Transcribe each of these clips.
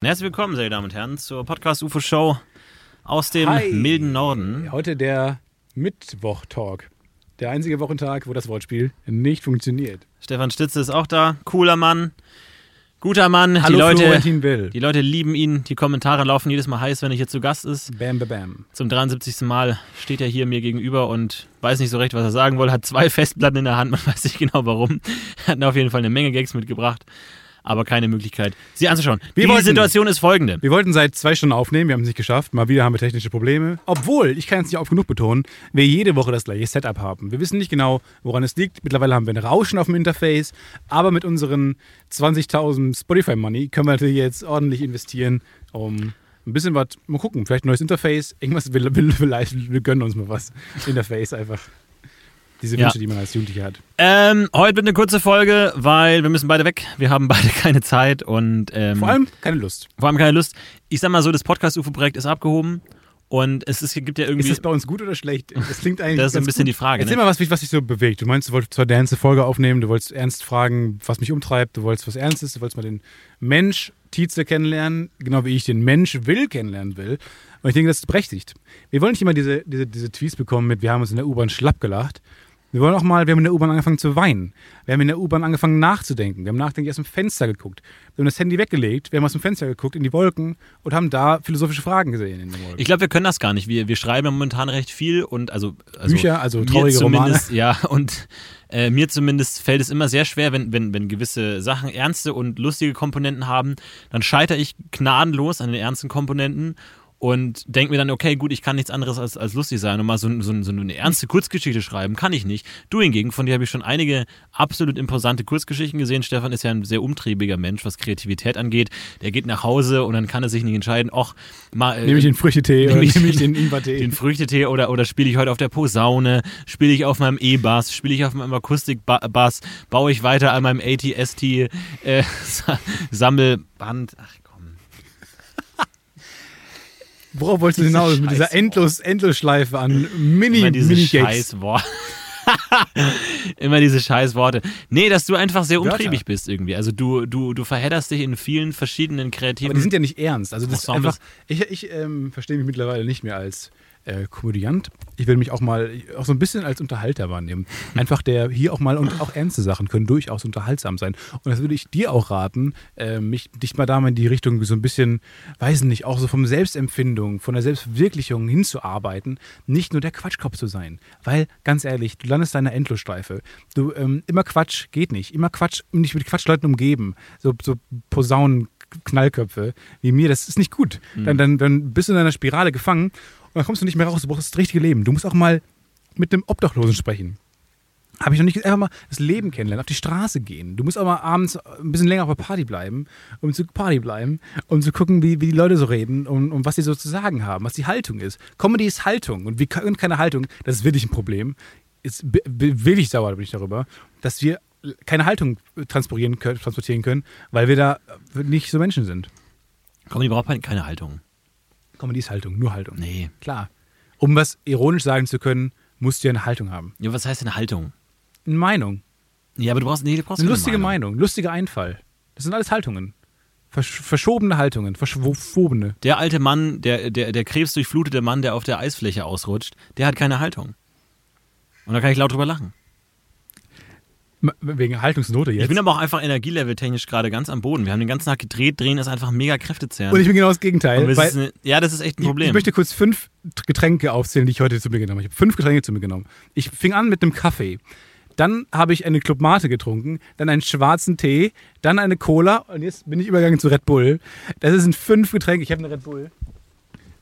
Herzlich willkommen, sehr Damen und Herren, zur Podcast UFO Show aus dem Hi. milden Norden. Heute der Mittwoch-Talk. Der einzige Wochentag, wo das Wortspiel nicht funktioniert. Stefan Stitze ist auch da, cooler Mann, guter Mann. Hallo die Leute, Florentin Will. die Leute lieben ihn. Die Kommentare laufen jedes Mal heiß, wenn er hier zu Gast ist. Bam, bam, bam. Zum 73. Mal steht er hier mir gegenüber und weiß nicht so recht, was er sagen will. Hat zwei Festplatten in der Hand, man weiß nicht genau warum. Hat auf jeden Fall eine Menge Gags mitgebracht, aber keine Möglichkeit, sie anzuschauen. Wir die wollten- Situation ist folgende. Wir wollten seit zwei Stunden aufnehmen, wir haben es nicht geschafft. Mal wieder haben wir technische Probleme. Obwohl, ich kann es nicht oft genug betonen, wir jede Woche das gleiche Setup haben. Wir wissen nicht genau, woran es liegt. Mittlerweile haben wir ein Rauschen auf dem Interface. Aber mit unseren 20.000 Spotify-Money können wir natürlich jetzt ordentlich investieren, um ein bisschen was, mal gucken, vielleicht ein neues Interface. Irgendwas, wir, wir, vielleicht, wir gönnen uns mal was. Interface einfach. Diese Ja. Wünsche, die man als Jugendlicher hat. Ähm, heute wird eine kurze Folge, weil wir müssen beide weg. Wir haben beide keine Zeit und ähm, Vor allem keine Lust. vor allem keine Lust. Ich sag mal so, das Podcast-UFO-Projekt ist abgehoben und es ist, gibt ja Ist irgendwie. das bei uns gut oder schlecht? Das klingt eigentlich. Das ist ein bisschen gut. die Frage, Erzähl ne? mal, was, mich- was dich so bewegt. Du meinst, du wolltest zwar der ernste Folge aufnehmen, du wolltest ernst fragen, was mich umtreibt, du wolltest was Ernstes, du wolltest mal den Mensch Tietze kennenlernen, genau wie ich den Mensch Will kennenlernen will. Und ich denke, das ist berechtigt. Wir wollen nicht immer diese, diese, diese Tweets bekommen mit, wir haben uns in der U-Bahn schlapp gelacht. Wir wollen auch mal, wir haben in der U-Bahn angefangen zu weinen. Wir haben in der U-Bahn angefangen nachzudenken. Wir haben nachdenklich aus dem Fenster geguckt. Wir haben das Handy weggelegt, wir haben aus dem Fenster geguckt in die Wolken und haben da philosophische Fragen gesehen in den Wolken. Ich glaube, wir können das gar nicht. Wir, wir schreiben ja momentan recht viel und also, also Bücher, also traurige Romane. Ja, und äh, mir zumindest fällt es immer sehr schwer, wenn, wenn, wenn gewisse Sachen ernste und lustige Komponenten haben, dann scheitere ich gnadenlos an den ernsten Komponenten und denke mir dann, okay, gut, ich kann nichts anderes als, als lustig sein und mal so, so, so eine ernste Kurzgeschichte schreiben, kann ich nicht. Du hingegen, von dir habe ich schon einige absolut imposante Kurzgeschichten gesehen. Stefan ist ja ein sehr umtriebiger Mensch, was Kreativität angeht. Der geht nach Hause und dann kann er sich nicht entscheiden, ach, mal. äh, Nehme ich den Früchtetee oder ich nehme ich den- Ingwertee? den Früchtetee oder, oder spiele ich heute auf der Posaune, spiele ich auf meinem E-Bass, spiele ich auf meinem Akustikbass, baue ich weiter an meinem ATST äh, Sa- Sammelband. Ach. Worauf wolltest du hinaus mit dieser endlos, Endlosschleife an Mini, Immer diese Mini-Gags? scheiß Worte. Immer diese scheiß Worte. Nee, dass du einfach sehr Wörter. umtriebig bist irgendwie. Also du, du, du verhedderst dich in vielen verschiedenen kreativen. Aber die sind ja nicht ernst. Also das ist Ensembles. einfach, ich, ich ähm, verstehe mich mittlerweile nicht mehr als äh, Komödiant. Ich will mich auch mal auch so ein bisschen als Unterhalter wahrnehmen. Einfach der hier auch mal und auch ernste Sachen können durchaus unterhaltsam sein. Und das würde ich dir auch raten, äh, mich dich mal da mal in die Richtung so ein bisschen, weiß nicht, auch so vom Selbstempfindung, von der Selbstverwirklichung hinzuarbeiten, nicht nur der Quatschkopf zu sein. Weil, ganz ehrlich, du landest in einer Endlosschleife. Du, ähm, immer Quatsch geht nicht. Immer Quatsch, nicht mit Quatschleuten umgeben. So, so Posaunen. Knallköpfe wie mir, das ist nicht gut. Dann, dann, dann bist du in einer Spirale gefangen dann kommst du nicht mehr raus. Du brauchst das richtige Leben. Du musst auch mal mit einem Obdachlosen sprechen. Habe ich noch nicht einfach mal das Leben kennenlernen, auf die Straße gehen. Du musst auch mal abends ein bisschen länger auf der Party bleiben, um zu Party bleiben, um zu gucken, wie, wie die Leute so reden und, und was sie so zu sagen haben, was die Haltung ist. Comedy ist Haltung und wir können keine Haltung, das ist wirklich ein Problem. Ist wirklich sauer bin ich darüber, dass wir keine Haltung transportieren können, transportieren können, weil wir da nicht so Menschen sind. Die braucht keine Haltung. Comedy ist Haltung, nur Haltung. Nee. Klar. Um was ironisch sagen zu können, musst du ja eine Haltung haben. Ja, was heißt denn Haltung? Eine Meinung. Ja, aber du brauchst, nee, du brauchst Eine lustige Meinung, lustiger Einfall. Das sind alles Haltungen. Versch verschobene Haltungen, verschwobene. Der alte Mann, der, der, der krebsdurchflutete Mann, der auf der Eisfläche ausrutscht, der hat keine Haltung. Und da kann ich laut drüber lachen. Wegen Haltungsnote jetzt. Ich bin aber auch einfach energieleveltechnisch gerade ganz am Boden. Wir haben den ganzen Tag gedreht, drehen ist einfach mega kräftezehrend. und ich bin genau das Gegenteil. eine, ja, das ist echt ein ich, Problem. ich möchte kurz fünf Getränke aufzählen, die ich heute zu mir genommen habe. Ich habe fünf Getränke zu mir genommen. Ich fing an mit einem Kaffee. Dann habe ich eine Club Mate getrunken, dann einen schwarzen Tee, dann eine Cola und jetzt bin ich übergegangen zu Red Bull. Das sind fünf Getränke. Ich habe eine Red Bull.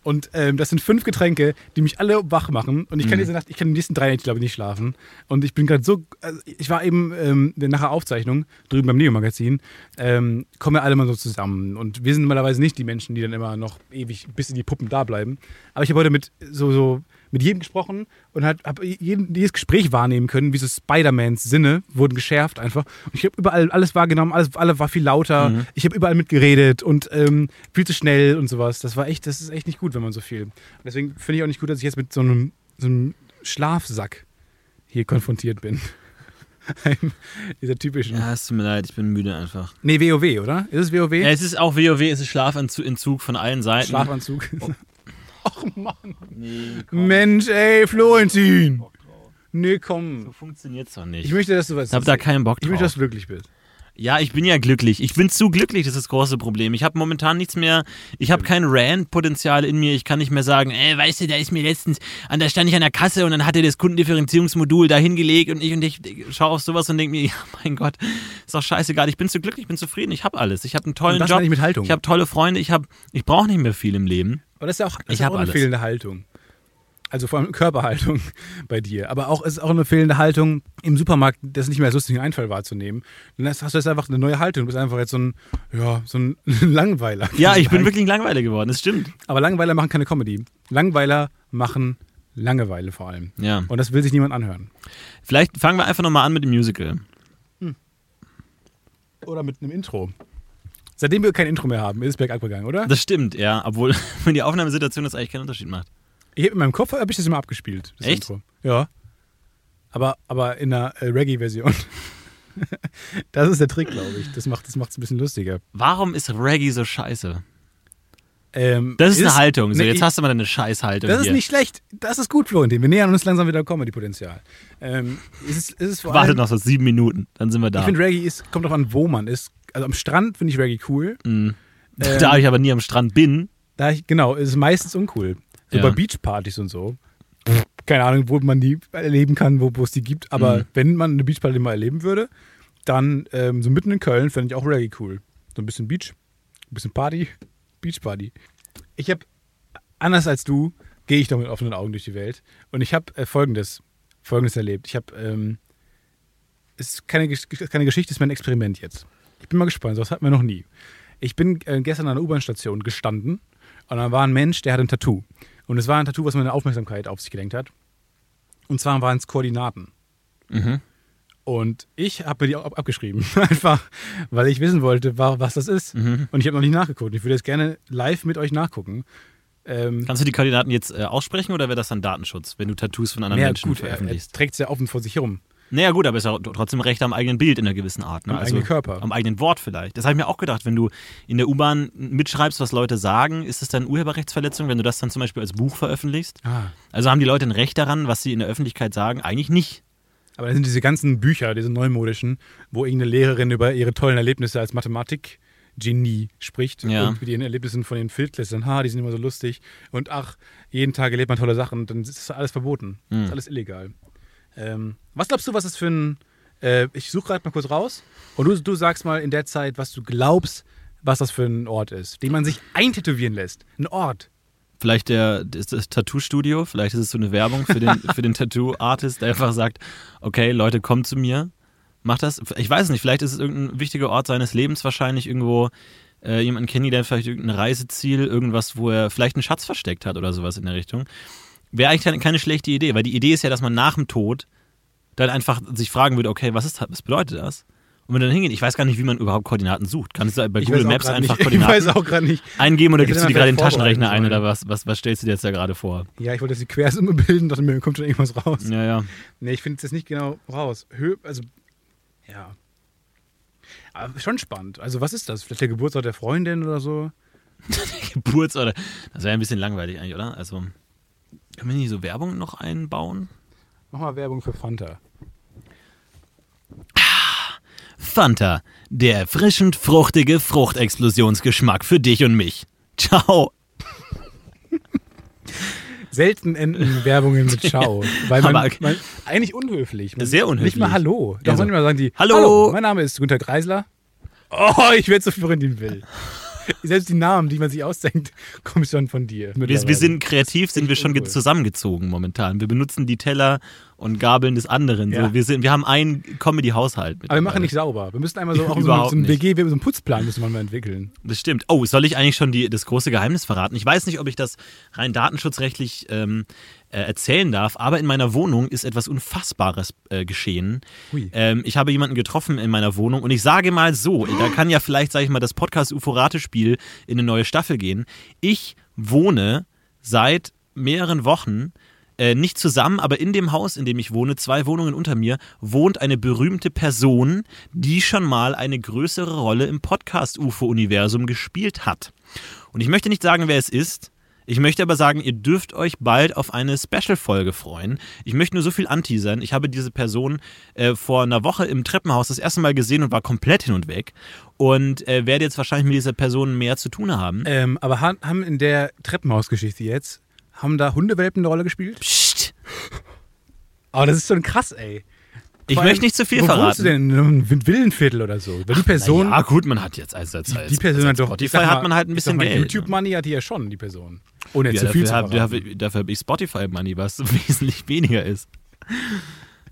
Und ähm, das sind fünf Getränke, die mich alle wach machen. Und ich kann Mhm. diese Nacht, ich kann die nächsten drei Nächte, glaube ich, nicht schlafen. Und ich bin gerade so, also ich war eben ähm, nach der Aufzeichnung drüben beim Neo-Magazin, ähm, kommen ja alle mal so zusammen. Und wir sind normalerweise nicht die Menschen, die dann immer noch ewig bis in die Puppen da bleiben. Aber ich habe heute mit so, so mit jedem gesprochen und habe jedes Gespräch wahrnehmen können, wie so Spider-Mans Sinne wurden geschärft einfach. Und ich habe überall alles wahrgenommen, alles, alles war viel lauter. Mhm. Ich habe überall mitgeredet und ähm, viel zu schnell und sowas. Das war echt, das ist echt nicht gut, wenn man so viel. Und deswegen finde ich auch nicht gut, dass ich jetzt mit so einem, so einem Schlafsack hier konfrontiert bin. dieser typischen. Ja, es tut mir leid, ich bin müde einfach. Nee, WoW, oder? Ist es WoW? Ja, es ist auch WoW, es ist Schlafanzug von allen Seiten. Schlafanzug. Ach Mann. Nee, Mensch, ey, Florentin. Nee, komm. so funktioniert's doch nicht. Ich möchte, dass du was. Ich hab da keinen Bock Ich möchte, drauf. dass du glücklich bist. Ja, ich bin ja glücklich. Ich bin zu glücklich, das ist das große Problem. Ich habe momentan nichts mehr, ich habe kein Rand-Potenzial in mir. Ich kann nicht mehr sagen, ey, weißt du, da ist mir letztens, an da stand ich an der Kasse und dann hat er das Kundendifferenzierungsmodul da hingelegt und ich und ich, schaue auf sowas und denke mir, ja, mein Gott, ist doch scheißegal. Ich bin zu glücklich, ich bin zufrieden, ich habe alles. Ich habe einen tollen Und das Job, ich mit Haltung. ich habe tolle Freunde, ich habe, ich brauche nicht mehr viel im Leben. Aber das ist ja auch, das Ich ist auch eine alles. fehlende Haltung. Also vor allem Körperhaltung bei dir. Aber auch es ist auch eine fehlende Haltung im Supermarkt, das nicht mehr als lustigen Einfall wahrzunehmen. Dann hast du jetzt einfach eine neue Haltung. Du bist einfach jetzt so ein, ja, so ein Langweiler. Ja, ich bin Lang- wirklich langweilig geworden, das stimmt. Aber Langweiler machen keine Comedy. Langweiler machen Langeweile vor allem. Ja. Und das will sich niemand anhören. Vielleicht fangen wir einfach nochmal an mit dem Musical. Oder mit einem Intro. Seitdem wir kein Intro mehr haben, ist es bergab gegangen, oder? Das stimmt, ja, obwohl wenn die Aufnahmesituation das eigentlich keinen Unterschied macht. Ich hab in meinem Kopf habe ich das immer abgespielt. Das Echt? Intro. Ja. Aber, aber in einer äh, Reggae-Version. das ist der Trick, glaube ich. Das macht es ein bisschen lustiger. Warum ist Reggae so scheiße? Ähm, Das ist, eine Haltung. So, Nee, jetzt hast du mal eine Scheißhaltung Das ist hier. nicht schlecht. Das ist gut, Florentin. Wir nähern uns langsam wieder am Comedy-Potenzial. Ähm, es ist, es ist vor Warte allem, noch so sieben Minuten, dann sind wir da. Ich finde, Reggae ist, kommt drauf an, wo man ist. Also am Strand finde ich Reggae cool. Mhm. Ähm, da ich aber nie am Strand bin, Da ich, genau, ist es meistens uncool. So Ja. bei Beachpartys und so. Keine Ahnung, wo man die erleben kann, wo es die gibt. Aber Mhm. wenn man eine Beachparty mal erleben würde, dann ähm, so mitten in Köln fände ich auch Reggae cool. So ein bisschen Beach, ein bisschen Party, Beachparty. Ich habe, anders als du, gehe ich doch mit offenen Augen durch die Welt. Und ich habe äh, folgendes, folgendes erlebt. Ich habe, ähm, es ist keine, keine Geschichte, es ist mein Experiment jetzt. Ich bin mal gespannt, sowas hatten wir noch nie. Ich bin äh, gestern an einer U-Bahn-Station gestanden und da war ein Mensch, der hatte ein Tattoo. Und es war ein Tattoo, was meine Aufmerksamkeit auf sich gelenkt hat. Und zwar waren es Koordinaten. Mhm. Und ich habe mir die ab abgeschrieben. Einfach, weil ich wissen wollte, wa- was das ist. Mhm. Und ich habe noch nicht nachgeguckt. Ich würde jetzt gerne live mit euch nachgucken. Ähm, kannst du die Koordinaten jetzt äh, aussprechen oder wäre das dann Datenschutz, wenn du Tattoos von anderen Menschen gut, er, er veröffentlichst? trägt es ja offen vor sich herum. Naja, gut, aber ist ja trotzdem Recht am eigenen Bild in einer gewissen Art. Ne? Am eigenen Körper. Am eigenen Wort vielleicht. Das habe ich mir auch gedacht, wenn du in der U-Bahn mitschreibst, was Leute sagen, ist das dann Urheberrechtsverletzung, wenn du das dann zum Beispiel als Buch veröffentlichst? Ah. Also haben die Leute ein Recht daran, was sie in der Öffentlichkeit sagen? Eigentlich nicht. Aber dann sind diese ganzen Bücher, diese neumodischen, wo irgendeine Lehrerin über ihre tollen Erlebnisse als Mathematik-Genie spricht Ja. und mit ihren Erlebnissen von den Viertklässlern, ha, die sind immer so lustig und ach, jeden Tag erlebt man tolle Sachen, dann ist das alles verboten. Mhm. Das ist alles illegal. Ähm, was glaubst du, was ist für ein, äh, ich suche gerade mal kurz raus und du, du sagst mal in der Zeit, was du glaubst, was das für ein Ort ist, den man sich eintätowieren lässt. Ein Ort. Vielleicht der, das, das Tattoo-Studio, vielleicht ist es so eine Werbung für den, für den Tattoo-Artist, der einfach sagt, okay, Leute, kommt zu mir, macht das. Ich weiß es nicht, vielleicht ist es irgendein wichtiger Ort seines Lebens wahrscheinlich irgendwo, äh, jemanden kennen, der vielleicht irgendein Reiseziel, irgendwas, wo er vielleicht einen Schatz versteckt hat oder sowas in der Richtung. Wäre eigentlich keine, schlechte Idee, weil die Idee ist ja, dass man nach dem Tod dann einfach sich fragen würde, okay, was ist was bedeutet das? Und wenn du dann hingehen, ich weiß gar nicht, wie man überhaupt Koordinaten sucht. Kannst du bei Ich Google Maps einfach nicht, Ich Koordinaten weiß auch gerade nicht. eingeben oder Ich gibst du die gerade in den Taschenrechner ein oder was, was, was stellst du dir jetzt da gerade vor? Ja, ich wollte jetzt die Quersumme bilden, dachte mir, kommt schon irgendwas raus. Ja, ja. Nee, ich finde es jetzt nicht genau raus. Hö also, ja. Aber schon spannend. Also, was ist das? Vielleicht der Geburtstag der Freundin oder so? Geburts- oder. Das wäre ein bisschen langweilig eigentlich, oder? Also. Können wir nicht so Werbung noch einbauen? Mach mal Werbung für Fanta. Fanta, der erfrischend fruchtige Fruchtexplosionsgeschmack für dich und mich. Ciao. Selten enden Werbungen mit Ciao. Weil man, Aber- man eigentlich unhöflich. Man, Sehr unhöflich. Nicht mal Hallo. Da Ja, so. sollen immer sagen die Hallo. mein Name ist Günter Kreisler. Oh, ich werde so Florentin Will. Selbst die Namen, die man sich ausdenkt, kommen schon von dir. Wir, wir sind kreativ, sind wir schon uncool. zusammengezogen momentan. Wir benutzen die Teller und Gabeln des anderen. Ja. So, wir, sind, wir haben einen Comedy-Haushalt. Aber wir machen nicht sauber. Wir müssen einmal so auch so, Überhaupt so einen. WG, so einen Putzplan müssen wir mal entwickeln. Das stimmt. Oh, soll ich eigentlich schon die, das große Geheimnis verraten? Ich weiß nicht, ob ich das rein datenschutzrechtlich ähm, äh, erzählen darf, aber in meiner Wohnung ist etwas Unfassbares äh, geschehen. Ähm, ich habe jemanden getroffen in meiner Wohnung und ich sage mal so, da kann ja vielleicht, sage ich mal, das Podcast Uforate-Spiel in eine neue Staffel gehen. Ich wohne seit mehreren Wochen äh, nicht zusammen, aber in dem Haus, in dem ich wohne, zwei Wohnungen unter mir, wohnt eine berühmte Person, die schon mal eine größere Rolle im Podcast-UFO-Universum gespielt hat. Und ich möchte nicht sagen, wer es ist. Ich möchte aber sagen, ihr dürft euch bald auf eine Special-Folge freuen. Ich möchte nur so viel anteasern. Ich habe diese Person äh, vor einer Woche im Treppenhaus das erste Mal gesehen und war komplett hin und weg. Und äh, werde jetzt wahrscheinlich mit dieser Person mehr zu tun haben. Ähm, aber haben in der Treppenhausgeschichte jetzt, haben da Hundewelpen eine Rolle gespielt? Psst. Aber das ist schon krass, ey. Ich allem, möchte nicht zu viel wo verraten. wohnst du denn? In einem Villenviertel oder so? Weil die Person, Ja, gut, man hat jetzt also die, die Person hat doch. Spotify sag hat man halt ein bisschen mal, Geld. YouTube Money hat die ja schon, die Person. Ohne ne? ja, zu viel dafür zu habe verraten. dafür, dafür hab ich Spotify Money, was wesentlich weniger ist.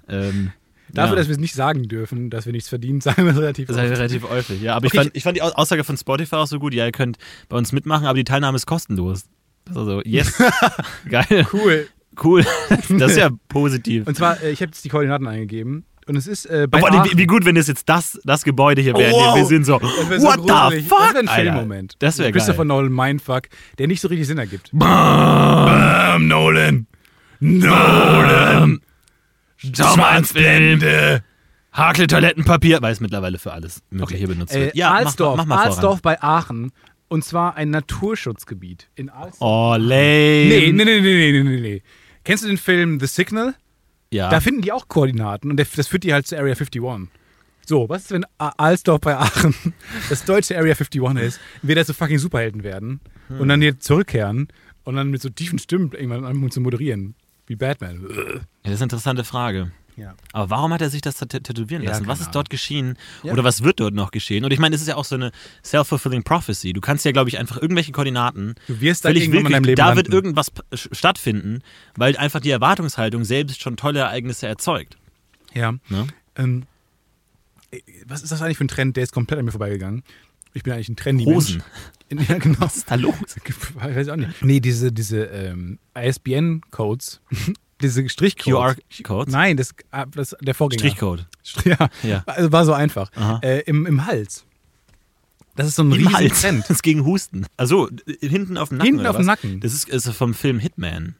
Ähm, Dafür, ja. dass wir es nicht sagen dürfen, dass wir nichts verdienen, sagen wir es relativ Das ist halt oft. relativ häufig, ja. Aber Okay, ich, fand, ich fand die Au- Aussage von Spotify auch so gut. Ja, ihr könnt bei uns mitmachen, aber die Teilnahme ist kostenlos. Das ist also, yes. Geil. Cool. Cool. Das ist ja positiv. Und zwar, äh, ich habe jetzt die Koordinaten eingegeben. Und es ist äh, bei Aber Aachen. wie, wie gut, wenn das jetzt das, das Gebäude hier wäre. Wow. Wir sind so, wär so what the fuck, Das wäre ein. Filmmoment. Das wäre Christopher geil. Nolan Mindfuck, der nicht so richtig Sinn ergibt. Bam, Nolan. Nolan. Schwanzblende. Hakel Toilettenpapier, weil es mittlerweile für alles Mögliche benutzt Äh, wird. Ja, Alsdorf, mach, mach, mach mal Alsdorf bei Aachen. Und zwar ein Naturschutzgebiet in Alsdorf. voran. Oh, lame. Nee, nee, nee, nee, nee, nee, nee. Kennst du den Film The Signal? Ja. Da finden die auch Koordinaten und das führt die halt zur Area 51. So, was ist, wenn Alsdorf bei Aachen das deutsche Area 51 ist, wir da so fucking Superhelden werden Hm. und dann hier zurückkehren und dann mit so tiefen Stimmen irgendwann anfangen zu moderieren. Wie Batman. Ja, das ist eine interessante Frage. Ja. Aber warum hat er sich das tä- tätowieren Ja, lassen? was keine ist dort geschehen? Ja. Oder was wird dort noch geschehen? Und ich meine, es ist ja auch so eine self-fulfilling prophecy. Du kannst ja, glaube ich, einfach irgendwelche Koordinaten. Du wirst da irgendwann in deinem willkürlich, Leben da wird landen. irgendwas p- sch- stattfinden, weil einfach die Erwartungshaltung selbst schon tolle Ereignisse erzeugt. Ja. Ne? Ähm, äh, was ist das eigentlich für ein Trend? Der ist komplett an mir vorbeigegangen. Ich bin eigentlich ein trendy Hosen. Mensch. Ja, genau. Was ist da los? Weiß ich auch nicht. Nee, diese, diese ähm, ISBN-Codes, diese Strichcodes. QR-Codes? Nein, das, ah, das der Vorgänger. Strichcode. Ja, Ja. also war so einfach. Äh, im, Im Hals. Das ist so ein Im riesen Hals. Trend. Das ist gegen Husten. Also hinten auf dem Nacken. Hinten auf dem? Nacken. Das ist, ist vom Film Hitman.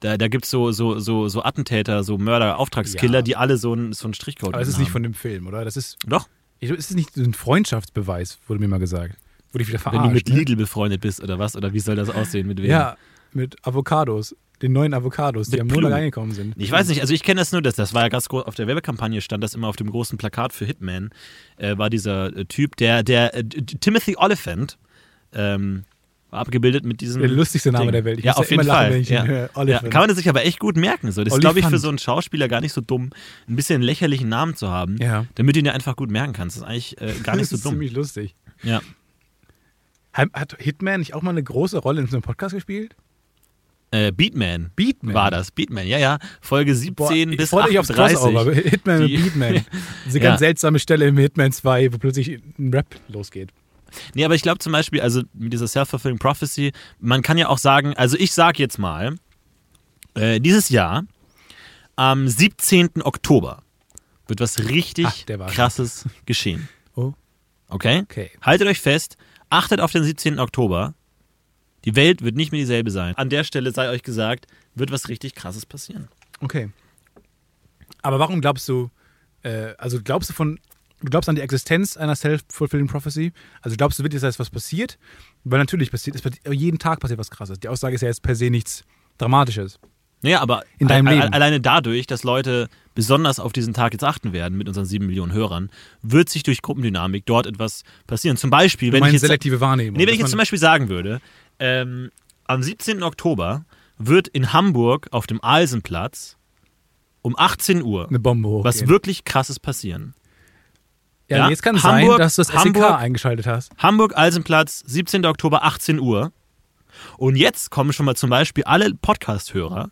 Da, da gibt es so, so, so, so Attentäter, so Mörder, Auftragskiller, Ja. die alle so einen so Strichcode Aber es ist haben. nicht von dem Film, oder? Das ist, Doch, ich, ist es nicht so ein Freundschaftsbeweis, wurde mir mal gesagt. Wurde ich wieder wenn verarscht. du mit ne? Lidl befreundet bist oder was? Oder wie soll das aussehen? Mit wem? Ja, mit Avocados. Den neuen Avocados, die am Montag Blue. reingekommen sind. Ich weiß nicht, also ich kenne das nur, das, das war ja ganz groß, auf der Werbekampagne stand das immer auf dem großen Plakat für Hitman, äh, war dieser äh, Typ, der, der äh, Timothy Oliphant, ähm, war abgebildet mit diesem. Der lustigste Name Ding. der Welt. Ich ja, auf jeden lachen, Fall. ihn ja. höre. Ja, kann man sich aber echt gut merken. So. Das ist, glaube ich, für so einen Schauspieler gar nicht so dumm, ein bisschen einen lächerlichen Namen zu haben, Ja. damit du ihn ja einfach gut merken kannst. Das ist eigentlich äh, gar nicht das so ist dumm. ziemlich lustig. Ja. Hat Hitman nicht auch mal eine große Rolle in so einem Podcast gespielt? Äh, Beatman. Beatman. War das. Beatman, ja, ja. Folge 17 Boah, ich bis freue mich aufs 38. Crossover. Hitman Die- und Beatman. Diese Ja. ganz seltsame Stelle im Hitman 2, wo plötzlich ein Rap losgeht. Nee, aber ich glaube zum Beispiel, also mit dieser Self-Fulfilling Prophecy, man kann ja auch sagen, also ich sag jetzt mal, äh, dieses Jahr, am 17. Oktober, wird was richtig Ach, krasses geschehen. Oh. Okay? Okay. Haltet euch fest, achtet auf den 17. Oktober. Die Welt wird nicht mehr dieselbe sein. An der Stelle sei euch gesagt, wird was richtig krasses passieren. Okay. Aber warum glaubst du, äh, also glaubst du von, du glaubst an die Existenz einer Self-Fulfilling Prophecy? Also glaubst du wirklich, dass was passiert? Weil natürlich passiert, es passiert, jeden Tag passiert was krasses. Die Aussage ist ja jetzt per se nichts Dramatisches. Naja, aber In deinem Leben. alleine dadurch, dass Leute besonders auf diesen Tag jetzt achten werden mit unseren sieben Millionen Hörern, wird sich durch Gruppendynamik dort etwas passieren. Zum Beispiel, wenn ich jetzt, selektive Wahrnehmung. nee, wenn ich jetzt zum Beispiel sagen würde, ähm, am 17. Oktober wird in Hamburg auf dem Alsenplatz um 18 Uhr eine Bombe hochgehen. was wirklich krasses passieren. ja, ja, jetzt kann es Hamburg- sein, dass du das SEK Hamburg- eingeschaltet hast. Hamburg, Alsenplatz, 17. Oktober, 18 Uhr. Und jetzt kommen schon mal zum Beispiel alle Podcast-Hörer,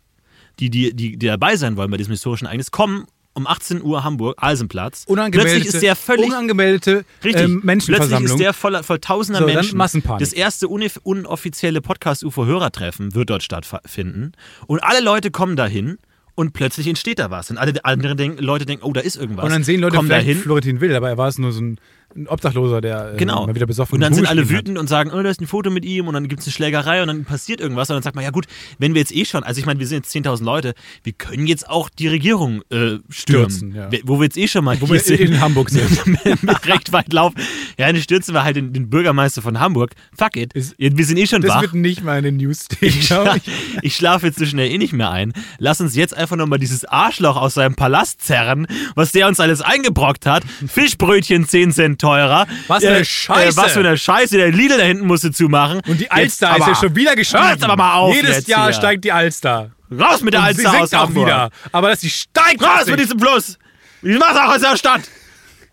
die, die, die, die dabei sein wollen bei diesem historischen Ereignis, kommen um 18 Uhr Hamburg, Alsenplatz. Unangemeldete, Plötzlich ist der völlig. unangemeldete Richtig, ähm, plötzlich Menschenversammlung. ist der voller, voll tausender So, dann Menschen. Massenpanik. Das erste unoffizielle Podcast-UFO-Hörertreffen wird dort stattfinden. Und alle Leute kommen dahin und plötzlich entsteht da was. Und alle anderen denken, Leute denken, oh, da ist irgendwas. und dann sehen Leute kommen vielleicht dahin. Florentin Will, aber er war es nur so ein, ein Obdachloser, der äh, Genau. mal wieder besoffen Und dann sind alle rumgeschrien hat. wütend und sagen, oh, da ist ein Foto mit ihm und dann gibt es eine Schlägerei und dann passiert irgendwas und dann sagt man, ja gut, wenn wir jetzt eh schon, also ich meine, wir sind jetzt 10.000 Leute, wir können jetzt auch die Regierung äh, stürmen, Stürzen, ja. wo wir jetzt eh schon mal Wo wir in, in Hamburg sind. mit recht weit laufen. Ja, dann stürzen wir halt den, den Bürgermeister von Hamburg. Fuck it. Ist- wir sind eh schon Das wach. wird nicht mal in den News Ich, schla ich. ich schlafe jetzt so schnell eh nicht mehr ein. Lass uns jetzt einfach nochmal dieses Arschloch aus seinem Palast zerren, was der uns alles eingebrockt hat. Fischbrötchen 10 Cent teurer. Was für eine Scheiße. was für eine Scheiße. Der Lidl da hinten musste zumachen. Und die Alster Jetzt ist aber- ja schon wieder gestiegen. Hört's aber mal auf Jedes Jahr hier. steigt die Alster. Raus mit der Und Alster sie aus sinkt auch Hamburg. wieder. Aber dass sie steigt. Raus mit diesem Fluss. Ich mach's auch aus der Stadt.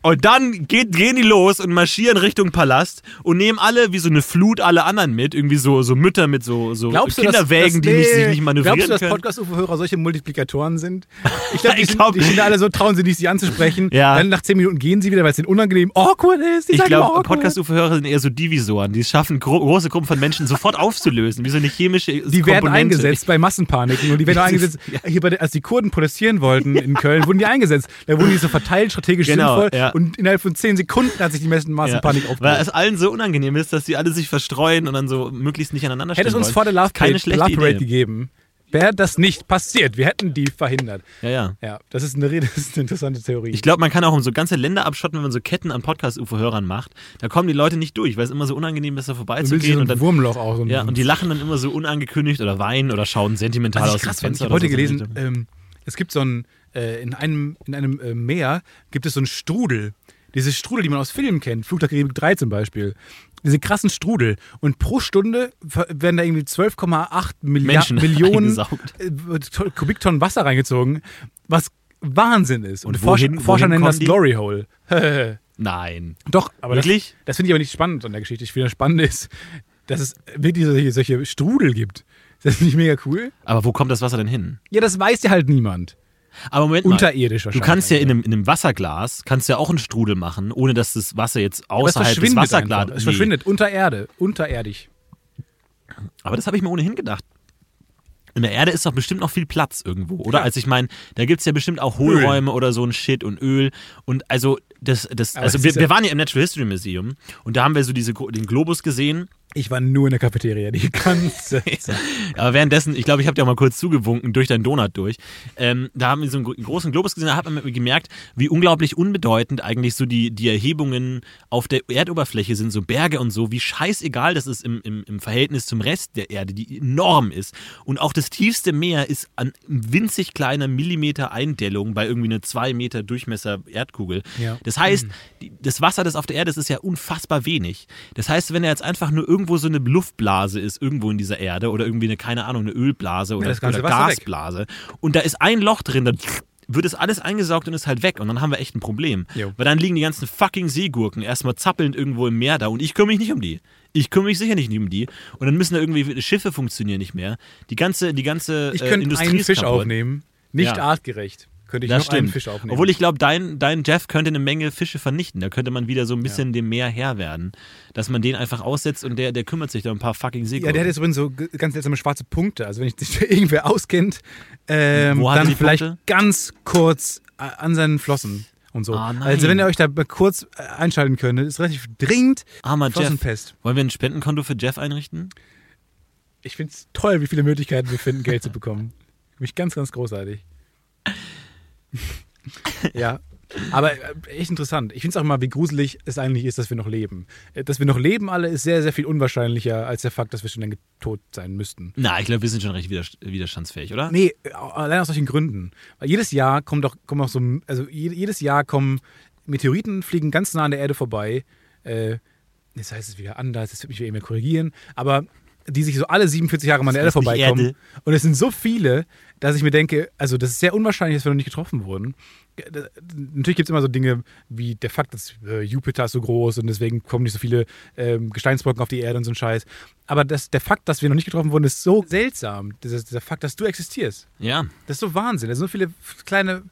Und dann geht, gehen die los und marschieren Richtung Palast und nehmen alle wie so eine Flut alle anderen mit. Irgendwie so, so Mütter mit so, so Glaubst du, dass- Kinderwägen, dass, die nicht, nee, sich nicht manövrieren Glaubst du, dass können. Podcast-UFO-Hörer solche Multiplikatoren sind? Ich glaube, die, glaub- die sind alle so, trauen sie nicht, sie anzusprechen. Ja. Dann nach 10 Minuten gehen sie wieder, weil es denen unangenehm awkward ist. Die Ich glaube, awkward. Podcast-UFO-Hörer sind eher so Divisoren. Die schaffen, gro große Gruppen von Menschen sofort aufzulösen, wie so eine chemische Die werden Komponente. eingesetzt bei Massenpaniken und die werden eingesetzt. Hier bei als die Kurden protestieren wollten in Köln, wurden die eingesetzt. Da wurden die so verteilt, strategisch Genau, sinnvoll ja. Und innerhalb von 10 Sekunden hat sich die Massen- Ja, Massenpanik weil es allen so unangenehm ist, dass sie alle sich verstreuen und dann so möglichst nicht aneinander Hätte es stehen uns wollen. vor der Love Keine Parade, schlechte Love Parade gegeben, wäre das nicht passiert. Wir hätten die verhindert. Ja, ja. Ja, das ist eine, Rede, das ist eine interessante Theorie. Ich glaube, man kann auch um so ganze Länder abschotten, wenn man so Ketten an Podcast-UFO-Hörern macht. Da kommen die Leute nicht durch, weil es immer so unangenehm ist, da so ein vorbeizugehen. so Und ein dann, Wurmloch auch. So ein ja, und die lachen dann immer so unangekündigt oder weinen oder schauen sentimental aus dem fand, ich Fenster. habe heute so. gelesen, ähm, es gibt so ein, äh, in einem, in einem äh, Meer gibt es so einen Strudel. Diese Strudel, die man aus Filmen kennt, Flug der Karibik 3 zum Beispiel. Diese krassen Strudel. Und pro Stunde werden da irgendwie 12,8 Millia- Menschen Millionen äh, To- Kubiktonnen Wasser reingezogen, was Wahnsinn ist. Und, Und Forscher, wohin- Forscher wohin nennen das die? Glory Hole. Nein. Doch, aber das, Wirklich? das finde ich aber nicht spannend an der Geschichte. Ich finde das spannend ist, dass es wirklich solche, solche Strudel gibt. Das nicht mega cool? Aber wo kommt das Wasser denn hin? Ja, das weiß ja halt niemand. Aber Moment mal. Unterirdisch Du wahrscheinlich. kannst ja in einem, in einem Wasserglas, kannst ja auch einen Strudel machen, ohne dass das Wasser jetzt außerhalb des verschwindet Wasserglas... einfach. Es verschwindet unter Erde, unterirdisch. Aber das habe ich mir ohnehin gedacht. In der Erde ist doch bestimmt noch viel Platz irgendwo, oder? Ja. Also ich meine, da gibt es ja bestimmt auch Hohlräume oder so ein Shit und Öl. Und also, das, das, Aber also wir, wir waren ja im Natural History Museum und da haben wir so diese, den Globus gesehen. Ich war nur in der Cafeteria die ganze Zeit. Aber währenddessen, ich glaube, ich habe dir auch mal kurz zugewunken durch deinen Donut durch. Ähm, da haben wir so einen gro- großen Globus gesehen, da hat man gemerkt, wie unglaublich unbedeutend eigentlich so die, die Erhebungen auf der Erdoberfläche sind, so Berge und so, wie scheißegal das ist im, im, im Verhältnis zum Rest der Erde, die enorm ist. Und auch das tiefste Meer ist an winzig kleiner Millimeter Eindellung bei irgendwie einer zwei Meter Durchmesser Erdkugel. Ja. Das heißt, die, das Wasser, das auf der Erde ist, ist ja unfassbar wenig. Das heißt, wenn er jetzt einfach nur irgendwo so eine Luftblase ist, irgendwo in dieser Erde oder irgendwie eine, keine Ahnung, eine Ölblase oder, ganze oder Wasser weg. Gasblase und da ist ein Loch drin, dann wird es alles eingesaugt und ist halt weg und dann haben wir echt ein Problem. Jo. Weil dann liegen die ganzen fucking Seegurken erstmal zappelnd irgendwo im Meer da und ich kümmere mich nicht um die. Ich kümmere mich sicher nicht um die. Und dann müssen da irgendwie Schiffe funktionieren nicht mehr. Die ganze, die ganze Ich äh, könnte Industrie einen Fisch kaputt. aufnehmen. Nicht Ja. artgerecht. Könnte ich Das noch einen stimmt. Fisch aufnehmen. Obwohl ich glaube, dein, dein Jeff könnte eine Menge Fische vernichten. Da könnte man wieder so ein bisschen dem Meer Herr werden. Dass man den einfach aussetzt und der, der kümmert sich da um ein paar fucking ja, Seegurken. der hat jetzt übrigens so ganz seltsame schwarze Punkte. Also wenn ich sich da irgendwer auskennt, ähm, dann vielleicht Punkte? ganz kurz äh, an seinen Flossen und so. Ah, also wenn ihr euch da kurz äh, einschalten könntet, ist relativ dringend Armer Jeff. Flossenpest. Wollen wir ein Spendenkonto für Jeff einrichten? Ich finde es toll, wie viele Möglichkeiten wir finden, Geld zu bekommen. Finde ich ganz, ganz großartig. ja. Aber äh, echt interessant. Ich finde es auch mal, wie gruselig es eigentlich ist, dass wir noch leben. Äh, Dass wir noch leben alle ist sehr, sehr viel unwahrscheinlicher als der Fakt, dass wir schon lange tot sein müssten. Na, ich glaube, wir sind schon recht widerst- widerstandsfähig, oder? Nee, äh, allein aus solchen Gründen. Weil jedes Jahr kommt doch, kommen auch so, also je- jedes Jahr kommen Meteoriten, fliegen ganz nah an der Erde vorbei. Äh, jetzt heißt es wieder anders, das wird mich wieder immer korrigieren, aber die sich so alle 47 Jahre mal an der Erde vorbeikommen. Erde. Und es sind so viele, dass ich mir denke, also das ist sehr unwahrscheinlich, dass wir noch nicht getroffen wurden. Natürlich gibt es immer so Dinge wie der Fakt, dass äh, Jupiter ist so groß und deswegen kommen nicht so viele ähm, Gesteinsbrocken auf die Erde und so ein Scheiß. Aber das, der Fakt, dass wir noch nicht getroffen wurden, ist so seltsam. Dieser, dieser Fakt, dass du existierst. Ja. Das ist so Wahnsinn. Sind so viele kleine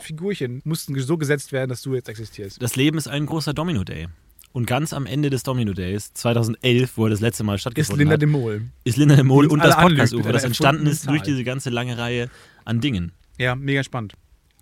Figurchen, mussten so gesetzt werden, dass du jetzt existierst. Das Leben ist ein großer Domino-Day. Und ganz am Ende des Domino-Days, 2011, wo er das letzte Mal Ist stattgefunden Linda hat, de Mol. ist Linda de Mol und das anlügt podcast UFO, das entstanden ist durch diese ganze lange Reihe an Dingen. Ja, mega spannend.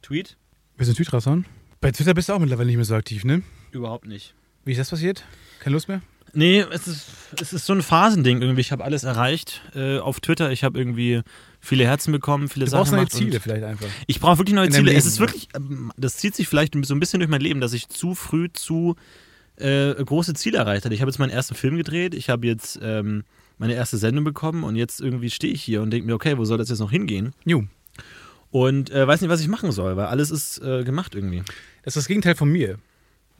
Tweet? Bist du ein Twitter-Son? Bei Twitter bist du auch mittlerweile nicht mehr so aktiv, ne? Überhaupt nicht. Wie ist das passiert? Keine Lust mehr? Nee, es ist, es ist so ein Phasending irgendwie. Ich habe alles erreicht äh, auf Twitter. Ich habe irgendwie viele Herzen bekommen, viele Du Sachen brauchst neue Ziele vielleicht einfach. Ich brauche wirklich neue Ziele. es Leben, ist ja. wirklich, ähm, das zieht sich vielleicht so ein bisschen durch mein Leben, dass ich zu früh zu äh, große Ziele erreicht habe. Ich habe jetzt meinen ersten Film gedreht, ich habe jetzt ähm, meine erste Sendung bekommen und jetzt irgendwie stehe ich hier und denke mir, okay, wo soll das jetzt noch hingehen? Jo. Und äh, weiß nicht, was ich machen soll, weil alles ist äh, gemacht irgendwie. Das ist das Gegenteil von mir.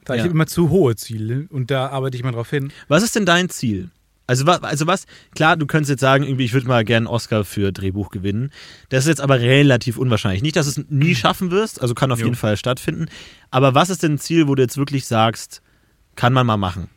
Weil Ja. Ich habe immer zu hohe Ziele und da arbeite ich mal drauf hin. Was ist denn dein Ziel? Also, also was, klar, du könntest jetzt sagen, irgendwie, ich würde mal gerne einen Oscar für Drehbuch gewinnen. Das ist jetzt aber relativ unwahrscheinlich. Nicht, dass du es nie schaffen wirst, also kann auf Jo. jeden Fall stattfinden. Aber was ist denn ein Ziel, wo du jetzt wirklich sagst, kann man mal machen?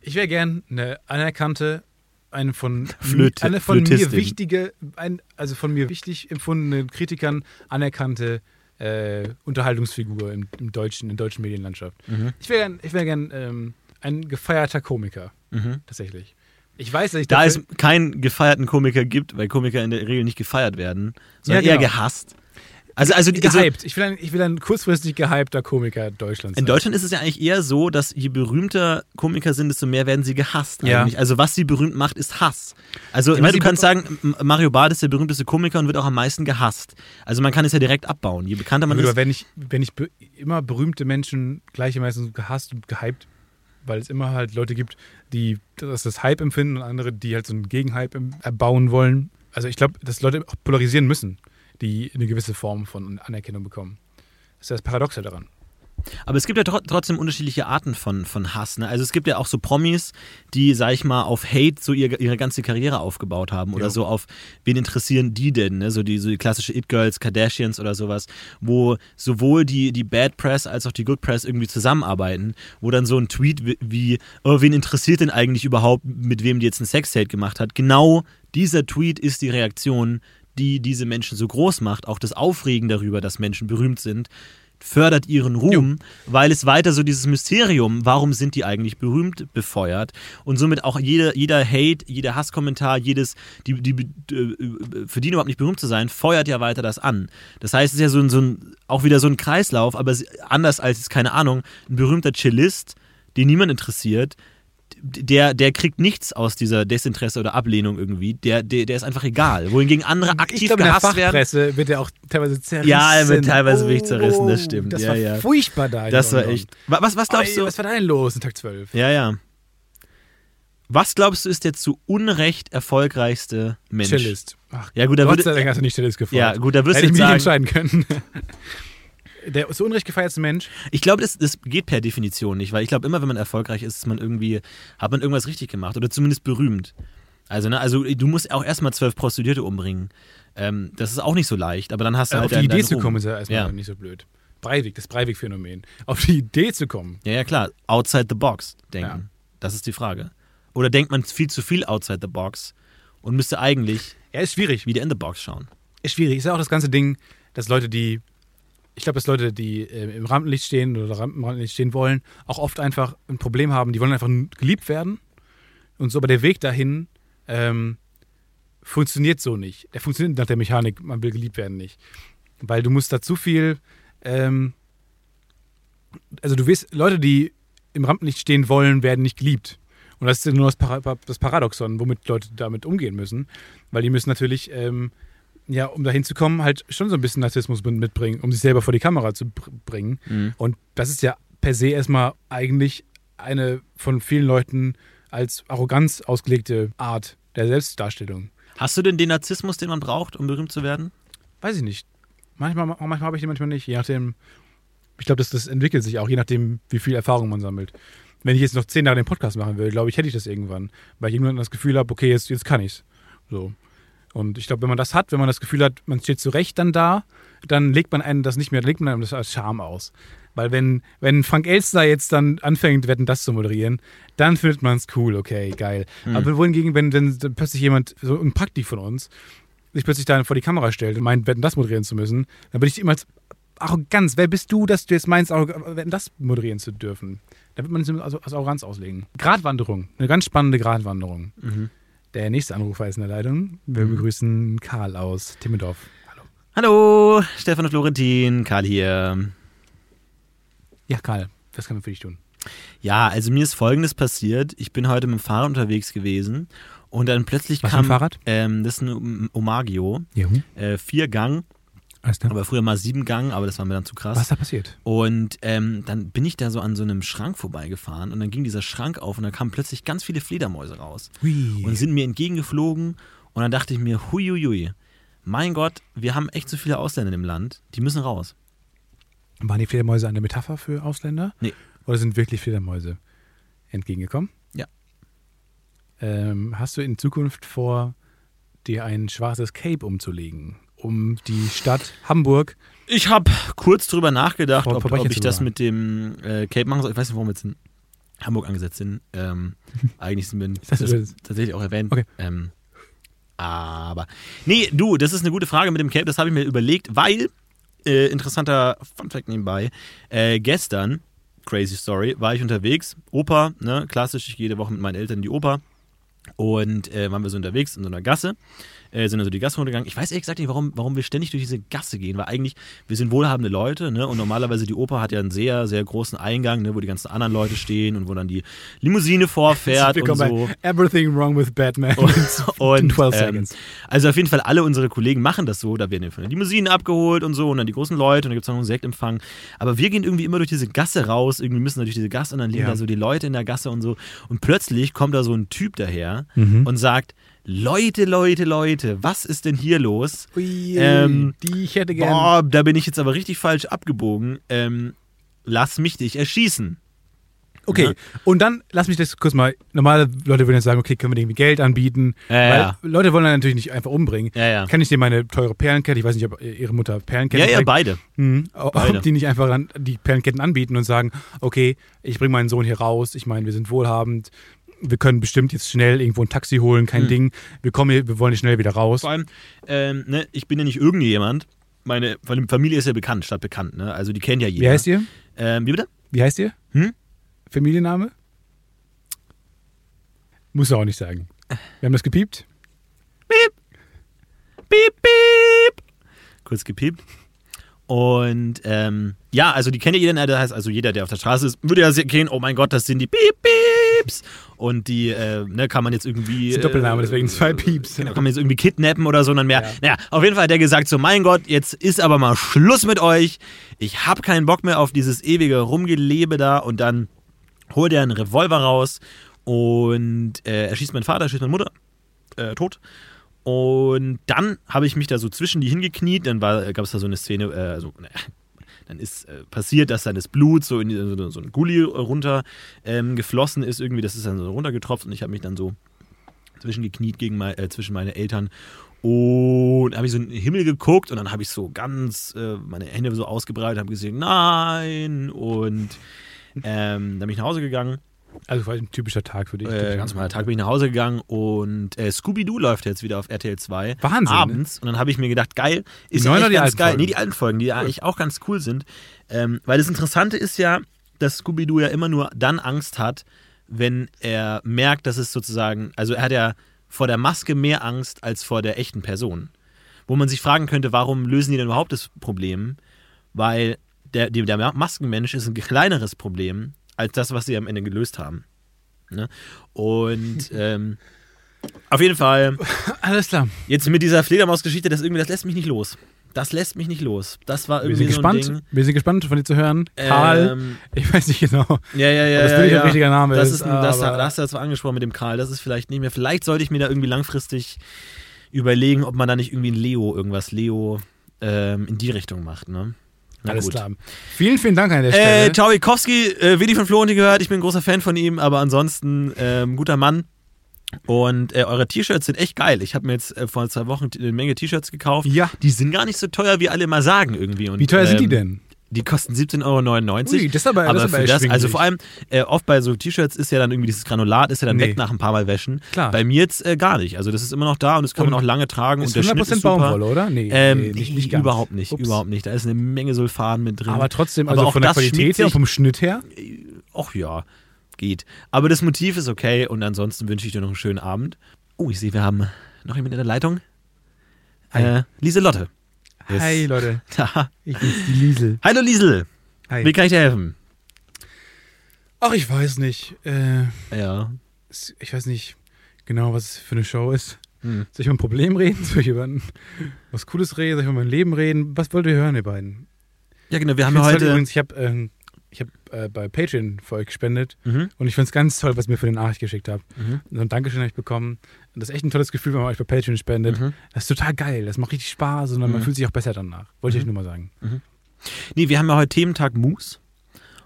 Ich wäre gern eine anerkannte, eine von, Flöte- eine von mir wichtige, ein, also von mir wichtig empfundene Kritikern anerkannte äh, Unterhaltungsfigur im, im deutschen, in der deutschen Medienlandschaft. Mhm. Ich wäre gern, ich wär gern ähm, ein gefeierter Komiker, Mhm. tatsächlich. Ich weiß, dass ich Da es keinen gefeierten Komiker gibt, weil Komiker in der Regel nicht gefeiert werden, sondern Ja, eher genau. gehasst. Also, also, also gehypt. Ich will, ein, ich will ein kurzfristig gehypter Komiker Deutschlands in sein. Deutschland ist es ja eigentlich eher so, dass je berühmter Komiker sind, desto mehr werden sie gehasst. Ja. Eigentlich. Also was sie berühmt macht, ist Hass. Also ich Ja, meine, du kannst sagen, Mario Barth ist der berühmteste Komiker und wird auch am meisten gehasst. Also man kann es ja direkt abbauen. Je bekannter man Gut, ist, aber wenn ich, wenn ich be immer berühmte Menschen gleichermaßen gehasst und gehypt, weil es immer halt Leute gibt, die das, das Hype empfinden und andere, die halt so einen Gegenhype erbauen wollen. Also ich glaube, dass Leute auch polarisieren müssen, die eine gewisse Form von Anerkennung bekommen. Das ist das Paradoxe daran. Aber es gibt ja tro trotzdem unterschiedliche Arten von, von Hass. Ne? Also es gibt ja auch so Promis, die, sag ich mal, auf Hate so ihr, ihre ganze Karriere aufgebaut haben oder Jo. so auf, wen interessieren die denn? Ne? So, die, so die klassische It-Girls, Kardashians oder sowas, wo sowohl die, die Bad Press als auch die Good Press irgendwie zusammenarbeiten, wo dann so ein Tweet wie- oh, wen interessiert denn eigentlich überhaupt, mit wem die jetzt ein Sextape gemacht hat? Genau dieser Tweet ist die Reaktion, die diese Menschen so groß macht, auch das Aufregen darüber, dass Menschen berühmt sind, fördert ihren Ruhm, weil es weiter so dieses Mysterium, warum sind die eigentlich berühmt, befeuert und somit auch jeder, jeder Hate, jeder Hasskommentar, jedes, die, die äh, verdienen überhaupt nicht berühmt zu sein, feuert ja weiter das an. Das heißt, es ist ja so ein, so ein auch wieder so ein Kreislauf, aber anders als, keine Ahnung, ein berühmter Chillist, den niemand interessiert, der, der kriegt nichts aus dieser Desinteresse oder Ablehnung irgendwie. Der, der, der ist einfach egal. Wohingegen andere aktiv ich glaube, in der gehasst werden. Fachpresse wird er auch teilweise zerrissen. Ja, er wird teilweise wirklich zerrissen, das stimmt. Das Ja, war ja. furchtbar da. Das war echt. Wa- Was, was glaubst Oi, du? Was war da denn los in Tag 12? Ja, ja. Was glaubst du ist der zu Unrecht erfolgreichste Mensch? Cellist. Ach, Ja, gut, da Gott würde. sei Dank hast du nicht Cellist gefragt. Ja, gut, da wirst du jetzt sagen. entscheiden können. Der zu Unrecht gefeiertste Mensch. Ich glaube, das, das geht per Definition nicht, weil ich glaube, immer wenn man erfolgreich ist, ist man irgendwie, hat man irgendwas richtig gemacht oder zumindest berühmt. Also, ne, also du musst auch erstmal zwölf Prostituierte umbringen. Ähm, das ist auch nicht so leicht, aber dann hast du Äh, halt auf die deinen- Idee deinen zu kommen, ist ja erstmal Ja. nicht so blöd. Breivik, das Breivik-Phänomen. Auf die Idee zu kommen. Ja, ja, klar. Outside the box denken. Ja. Das ist die Frage. Oder denkt man viel zu viel outside the box und müsste eigentlich Ja, ist schwierig. wieder in the box schauen? Ist schwierig. Ist ja auch das ganze Ding, dass Leute, die, ich glaube, dass Leute, die äh, im Rampenlicht stehen oder im Rampenlicht stehen wollen, auch oft einfach ein Problem haben. Die wollen einfach geliebt werden. Und so, aber der Weg dahin ähm, funktioniert so nicht. Der funktioniert nach der Mechanik, man will geliebt werden nicht. Weil du musst da zu viel, ähm, also du wirst, Leute, die im Rampenlicht stehen wollen, werden nicht geliebt. Und das ist nur das Paradoxon, womit Leute damit umgehen müssen. Weil die müssen natürlich, ähm, ja, um dahin zu kommen, halt schon so ein bisschen Narzissmus mit- mitbringen, um sich selber vor die Kamera zu br- bringen. Mhm. Und das ist ja per se erstmal eigentlich eine von vielen Leuten als Arroganz ausgelegte Art der Selbstdarstellung. Hast du denn den Narzissmus, den man braucht, um berühmt zu werden? Weiß ich nicht. Manchmal, manchmal habe ich den, manchmal nicht. Je nachdem, ich glaube, das, das entwickelt sich auch, je nachdem, wie viel Erfahrung man sammelt. Wenn ich jetzt noch zehn Jahre den Podcast machen will, glaube ich, hätte ich das irgendwann. Weil ich irgendwann das Gefühl habe, okay, jetzt, jetzt kann ich's. So. Und ich glaube, wenn man das hat, wenn man das Gefühl hat, man steht zurecht dann da, dann legt man einen das nicht mehr, legt man einem das als Charme aus. Weil wenn, wenn Frank Elster jetzt dann anfängt, Wetten das zu moderieren, dann findet man es cool, okay, geil. Aber wohingegen, wenn, wenn dann plötzlich jemand, so ein Praktik von uns, sich plötzlich da vor die Kamera stellt und meint, Wetten das moderieren zu müssen, dann bin ich immer als Arroganz. Wer bist du, dass du jetzt meinst, Wetten das moderieren zu dürfen? Da wird man es also als Arroganz auslegen. Gratwanderung, eine ganz spannende Gratwanderung. Mhm. Der nächste Anrufer ist in der Leitung. Wir begrüßen Karl aus Timmendorf. Hallo. Hallo, Stefan und Florentin, Karl hier. Ja, Karl, was kann man für dich tun? Ja, also mir ist Folgendes passiert. Ich bin heute mit dem Fahrrad unterwegs gewesen und dann plötzlich Was für kam... ein Fahrrad? Ähm, das ist ein Omagio. Äh, vier Gang. Aber früher mal sieben Gang, aber das war mir dann zu krass. Was ist da passiert? Und ähm, dann bin ich da so an so einem Schrank vorbeigefahren und dann ging dieser Schrank auf und dann kamen plötzlich ganz viele Fledermäuse raus Hui. und sind mir entgegengeflogen und dann dachte ich mir, huiuiui, mein Gott, wir haben echt so viele Ausländer im Land, die müssen raus. Waren die Fledermäuse eine Metapher für Ausländer? Nee. Oder sind wirklich Fledermäuse entgegengekommen? Ja. Ähm, hast du in Zukunft vor, dir ein schwarzes Cape umzulegen, um die Stadt Hamburg Ich habe kurz drüber nachgedacht, ob, ob ich das mit dem äh, Cape machen soll. Ich weiß nicht, warum wir jetzt in Hamburg angesetzt sind. Ähm, eigentlich sind wir Das das tatsächlich auch erwähnt. Okay. Ähm, aber, nee, du, das ist eine gute Frage mit dem Cape. Das habe ich mir überlegt, weil, äh, interessanter Funfact nebenbei, äh, gestern, crazy story, war ich unterwegs. Oper, ne, klassisch, ich gehe jede Woche mit meinen Eltern in die Oper. Und äh, waren wir so unterwegs in so einer Gasse, äh, sind also die Gasse runtergegangen. Ich weiß ehrlich gesagt nicht, warum, warum wir ständig durch diese Gasse gehen, weil eigentlich, wir sind wohlhabende Leute, ne? Und normalerweise die Oper hat ja einen sehr, sehr großen Eingang, ne, wo die ganzen anderen Leute stehen und wo dann die Limousine vorfährt und so. Everything Wrong with Batman. Und, in 12 ähm, seconds. also auf jeden Fall alle unsere Kollegen machen das so, da werden von den Limousinen abgeholt und so und dann die großen Leute und dann gibt es noch einen Sektempfang. Aber wir gehen irgendwie immer durch diese Gasse raus, irgendwie müssen da durch diese Gasse und dann liegen Ja. da so die Leute in der Gasse und so. Und plötzlich kommt da so ein Typ daher Mhm. und sagt, Leute, Leute, Leute, was ist denn hier los? Ui, ähm, die ich hätte gerne. Boah, da bin ich jetzt aber richtig falsch abgebogen. Ähm, lass mich dich erschießen. Okay, Ja. und dann lass mich das kurz mal. Normale Leute würden jetzt sagen, okay, können wir dir irgendwie Geld anbieten? Ja, weil ja. Leute wollen dann natürlich nicht einfach umbringen. Kann ich dir meine teure Perlenkette, ich weiß nicht, ob ihre Mutter Perlenketten Ja, ja, beide. Ob Beide. die nicht einfach die Perlenketten anbieten und sagen, okay, ich bringe meinen Sohn hier raus, ich meine, wir sind wohlhabend, wir können bestimmt jetzt schnell irgendwo ein Taxi holen, kein Hm. Ding, wir kommen hier, wir wollen hier schnell wieder raus. Vor allem, ähm, ne, ich bin ja nicht irgendjemand. Meine Familie ist ja bekannt, stadtbekannt, ne? Also die kennt ja jeder. Wie heißt ihr? Ähm, wie bitte? Wie heißt ihr? Hm? Familienname? Muss er auch nicht sagen. Wir haben das gepiept. Piep, piep. Kurz gepiept. Und ähm, ja, also die kennt ja jeder, ne, das heißt, also jeder, der auf der Straße ist, würde ja sehen, oh mein Gott, das sind die Piep, Pieps. Und die, äh, ne, kann man jetzt irgendwie. Das ist ein Doppelname, äh, deswegen zwei Pieps. Genau, kann man jetzt irgendwie kidnappen oder so und dann mehr. Ja. Naja, auf jeden Fall hat der gesagt so, mein Gott, jetzt ist aber mal Schluss mit euch. Ich habe keinen Bock mehr auf dieses ewige Rumgelebe da und dann holt er einen Revolver raus und äh, er schießt meinen Vater, er schießt meine Mutter äh, tot. Und dann habe ich mich da so zwischen die hingekniet, dann gab es da so eine Szene, äh, also, naja, dann ist äh, passiert, dass dann das Blut so in so, so ein Gully runter ähm, geflossen ist, irgendwie, das ist dann so runtergetropft und ich habe mich dann so zwischengekniet gegen mein, äh, zwischen meine Eltern und habe ich so in den Himmel geguckt und dann habe ich so ganz äh, meine Hände so ausgebreitet, habe gesehen, nein und ähm, dann bin ich nach Hause gegangen Also quasi ein typischer Tag für dich. äh, ganz normaler Tag bin ich nach Hause gegangen und äh, Scooby-Doo läuft jetzt wieder auf RTL 2. Wahnsinn, ne? Abends. Und dann habe ich mir gedacht, geil, ist Die ja echt die ganz alten geil. Folgen? Nee, die alten Folgen, die eigentlich auch ganz cool sind. Ähm, weil das Interessante ist ja, dass Scooby-Doo ja immer nur dann Angst hat, wenn er merkt, dass es sozusagen, also er hat ja vor der Maske mehr Angst als vor der echten Person. Wo man sich fragen könnte, warum lösen die denn überhaupt das Problem? Weil der, der Maskenmensch ist ein kleineres Problem als das, was sie am Ende gelöst haben. Ne? Und ähm, auf jeden Fall, Alles klar. jetzt mit dieser Fledermaus-Geschichte, das irgendwie, das lässt mich nicht los. Das lässt mich nicht los. Das war Wir irgendwie sind so gespannt. ein Ding. Wir sind gespannt, von dir zu hören. Karl, Ähm, ich weiß nicht genau. ja, ja, ja. Das ja, wirklich ja. ein richtiger Name das ist, ist. Ein, das, aber- da hast du ja zwar angesprochen mit dem Karl, das ist vielleicht nicht mehr. Vielleicht sollte ich mir da irgendwie langfristig überlegen, ob man da nicht irgendwie ein Leo, irgendwas Leo ähm, in die Richtung macht, ne? Na Alles gut. klar. Vielen, vielen Dank an der Äh, Stelle. Tawikowski, äh, wenig von Florentin gehört, ich bin ein großer Fan von ihm, aber ansonsten ähm, guter Mann. Und äh, eure T-Shirts sind echt geil. Ich habe mir jetzt äh, vor zwei Wochen eine Menge T-Shirts gekauft. Ja. Die sind gar nicht so teuer, wie alle immer sagen irgendwie. Und, Wie teuer sind die ähm, denn? Die kosten 17,99 Euro. Ui, das ist aber- das aber ist aber für das, also vor allem, äh, oft bei so T-Shirts ist ja dann irgendwie dieses Granulat, ist ja dann Nee. weg nach ein paar Mal wäschen. Klar. Bei mir jetzt äh, gar nicht. Also das ist immer noch da und das kann man Und auch lange tragen. Ist und der Schnitt 100% ist super. Baumwolle, oder? Nee, Ähm, nee, nicht, nicht überhaupt nicht, Ups. überhaupt nicht. Da ist eine Menge Sulfan mit drin. Aber trotzdem, Aber also auch von der das Qualität her und vom Schnitt her. ach ja, geht. Aber das Motiv ist okay und ansonsten wünsche ich dir noch einen schönen Abend. Oh, ich sehe, wir haben noch jemand in der Leitung. Hi. Äh, Lieselotte. Yes. Hi, Leute. Ich bin's, die Liesel. Hallo Liesel, Hi. wie kann ich dir helfen? Ach, ich weiß nicht. Äh, Ja. ich weiß nicht genau, was es für eine Show ist. Hm. Soll ich über ein Problem reden? Soll ich über ein, was Cooles reden? Soll ich über mein Leben reden? Was wollt ihr hören, ihr beiden? Ja, genau. Wir haben Ich toll heute. Übrigens, ich habe ähm, ich hab, äh, bei Patreon für euch gespendet Mhm. und ich finde es ganz toll, was ihr mir für den Nachricht geschickt habt. Mhm. So ein Dankeschön habe ich bekommen. Und das ist echt ein tolles Gefühl, wenn man euch bei Patreon spendet. Mhm. Das ist total geil. Das macht richtig Spaß und man Mhm. fühlt sich auch besser danach. Wollte ich Mhm. euch nur mal sagen. Nee, wir haben ja heute Thementag Moose.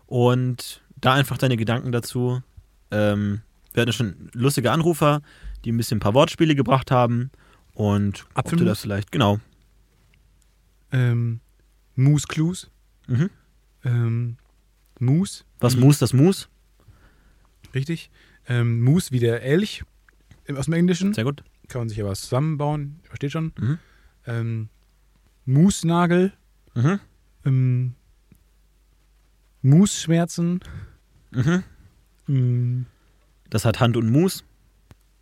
Und da einfach deine Gedanken dazu. Ähm, wir hatten ja schon lustige Anrufer, die ein bisschen ein paar Wortspiele gebracht haben. Und ob du Apfelmus? das vielleicht, genau. Ähm, Moose Clues. Mhm. Ähm, Moose. Was wie- Moose, das Moose? Richtig. Ähm, Moose wie der Elch aus dem Englischen. Sehr gut. Kann man sich aber was zusammenbauen. Versteht schon. Mhm. Ähm, Moosnagel. Mhm. Ähm, Moosschmerzen. Mhm. Ähm, Das hat Hand und Moose.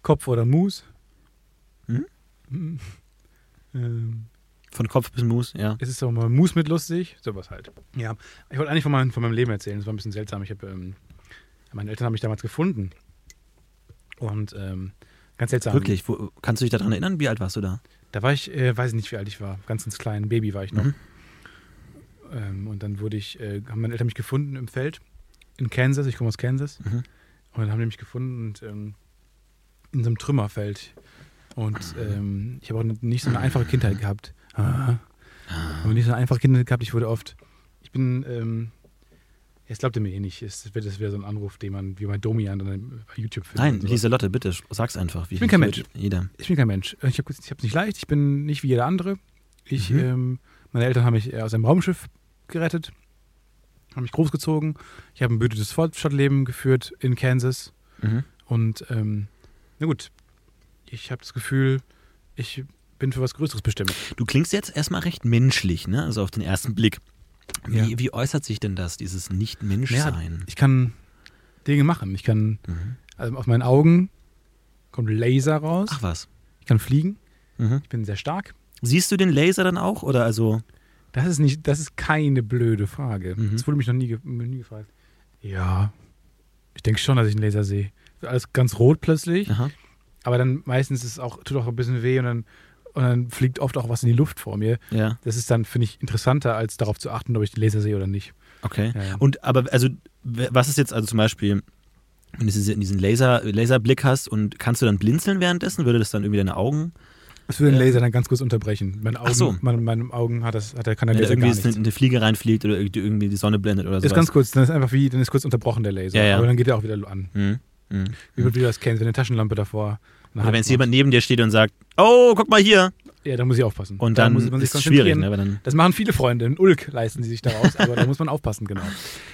Kopf oder Moose. Mhm. Mhm. Ähm, Von Kopf bis Moose, ja. es ist auch mal Moose mit lustig. Sowas halt. Ja. Ich wollte eigentlich von meinem, von meinem Leben erzählen. Das war ein bisschen seltsam. Ich habe, ähm, meine Eltern haben mich damals gefunden. Und ähm, ganz seltsam. Wirklich. Wo, kannst du dich daran erinnern? Wie alt warst du da? Da war ich, äh, weiß ich nicht, wie alt ich war. Ganz, ganz klein. Baby war ich noch. Mhm. Ähm, und dann wurde ich, äh, haben meine Eltern mich gefunden im Feld in Kansas. Ich komme aus Kansas. Mhm. Und dann haben die mich gefunden und, ähm, in so einem Trümmerfeld. Und ähm, ich habe auch nicht so eine einfache Kindheit gehabt. Ah. Aber nicht so eine einfache Kindheit gehabt. Ich wurde oft, ich bin, ähm, jetzt glaubt ihr mir eh nicht. Es wird das wieder so ein Anruf, den man wie bei Domian dann bei YouTube findet. Nein. Lieselotte, bitte, sag's einfach. Wie Ich bin kein Mensch. Jeder. Ich bin kein Mensch. Ich habe es nicht leicht. Ich bin nicht wie jeder andere. Ich, Mhm. ähm, meine Eltern haben mich aus einem Raumschiff gerettet, haben mich großgezogen. Ich habe ein behütetes Fortschrittleben geführt in Kansas. Mhm. Und ähm, na gut, ich habe das Gefühl, ich bin für was Größeres bestimmt. Du klingst jetzt erstmal recht menschlich, ne? Also auf den ersten Blick. Wie, Ja. wie äußert sich denn das, dieses Nicht-Mensch-Sein? Ich kann Dinge machen. Ich kann, Mhm. also aus meinen Augen kommt Laser raus. Ach was. Ich kann fliegen. Mhm. Ich bin sehr stark. Siehst du den Laser dann auch? Oder also. Das ist nicht, das ist keine blöde Frage. Mhm. Das wurde mich noch nie, nie gefragt. Ja, ich denke schon, dass ich einen Laser sehe. Alles ganz rot plötzlich, Aha. aber dann meistens ist es auch, tut auch ein bisschen weh und dann, und dann fliegt oft auch was in die Luft vor mir. Ja, Das ist dann, finde ich, interessanter, als darauf zu achten, ob ich den Laser sehe oder nicht. okay. Ja. Und aber, also, was ist jetzt, also zum Beispiel, wenn du diese- diesen Laser, Laserblick hast und kannst du dann blinzeln währenddessen? Würde das dann irgendwie deine Augen? Das würde den Laser dann ganz kurz unterbrechen. Meine Augen, Ach so. meine, meine Augen hat das, hat der, kann der Laser gar irgendwie nichts. eine, eine Fliege reinfliegt oder irgendwie die Sonne blendet oder ist sowas? ganz kurz, dann ist einfach wie, dann ist kurz unterbrochen der Laser. Ja, ja. Aber dann geht er auch wieder an. Mhm. Mhm. Wie man wieder das kennt, wenn eine Taschenlampe davor. Oder wenn macht. jemand neben dir steht und sagt, oh, guck mal hier. Ja, da muss ich aufpassen. Und da dann muss man sich ist es schwierig, konzentrieren. ne? Dann, Das machen viele Freunde. In Ulk leisten sie sich daraus, aber da muss man aufpassen, genau.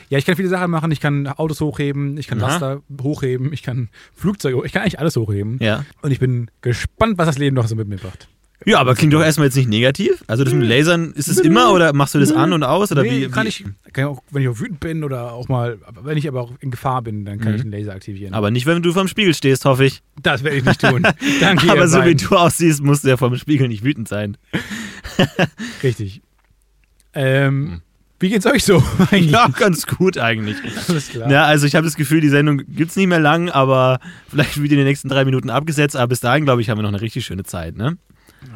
Ja, ich kann viele Sachen machen. Ich kann Autos hochheben, ich kann Aha. Laster hochheben, ich kann Flugzeuge hoch- ich kann eigentlich alles hochheben. ja. Und ich bin gespannt, was das Leben noch so mit mir macht. Ja, aber klingt doch erstmal jetzt nicht negativ. Also das mit Lasern, ist es immer oder machst du das an und aus? Oder nee, wie, kann wie? ich, kann auch, wenn ich auch wütend bin oder auch mal, wenn ich aber auch in Gefahr bin, dann kann Mhm. ich den Laser aktivieren. Aber nicht, wenn du vorm Spiegel stehst, hoffe ich. das werde ich nicht tun. Danke, aber so wie du aussiehst, musst du ja vorm Spiegel nicht wütend sein. Richtig. Ähm, Wie geht's euch so eigentlich? Ja, ganz gut eigentlich. Alles klar. Ja, also ich habe das Gefühl, die Sendung gibt's nicht mehr lang, aber vielleicht wird in den nächsten drei Minuten abgesetzt. Aber bis dahin, glaube ich, haben wir noch eine richtig schöne Zeit. Ne?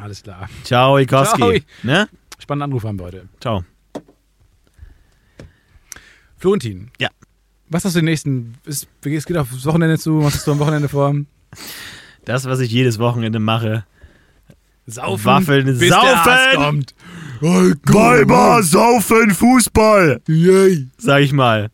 Alles klar. Ciao, Ikowski. Ciao. Ne? Spannenden Anruf haben wir heute. Ciao. Florentin. Ja. Was hast du den nächsten? Es geht aufs Wochenende zu. Was hast du am Wochenende vor? Das, was ich jedes Wochenende mache. Saufen. Waffeln, bis saufen! Der Arzt kommt. Weiber, saufen, Fußball! Yay. Sag ich mal.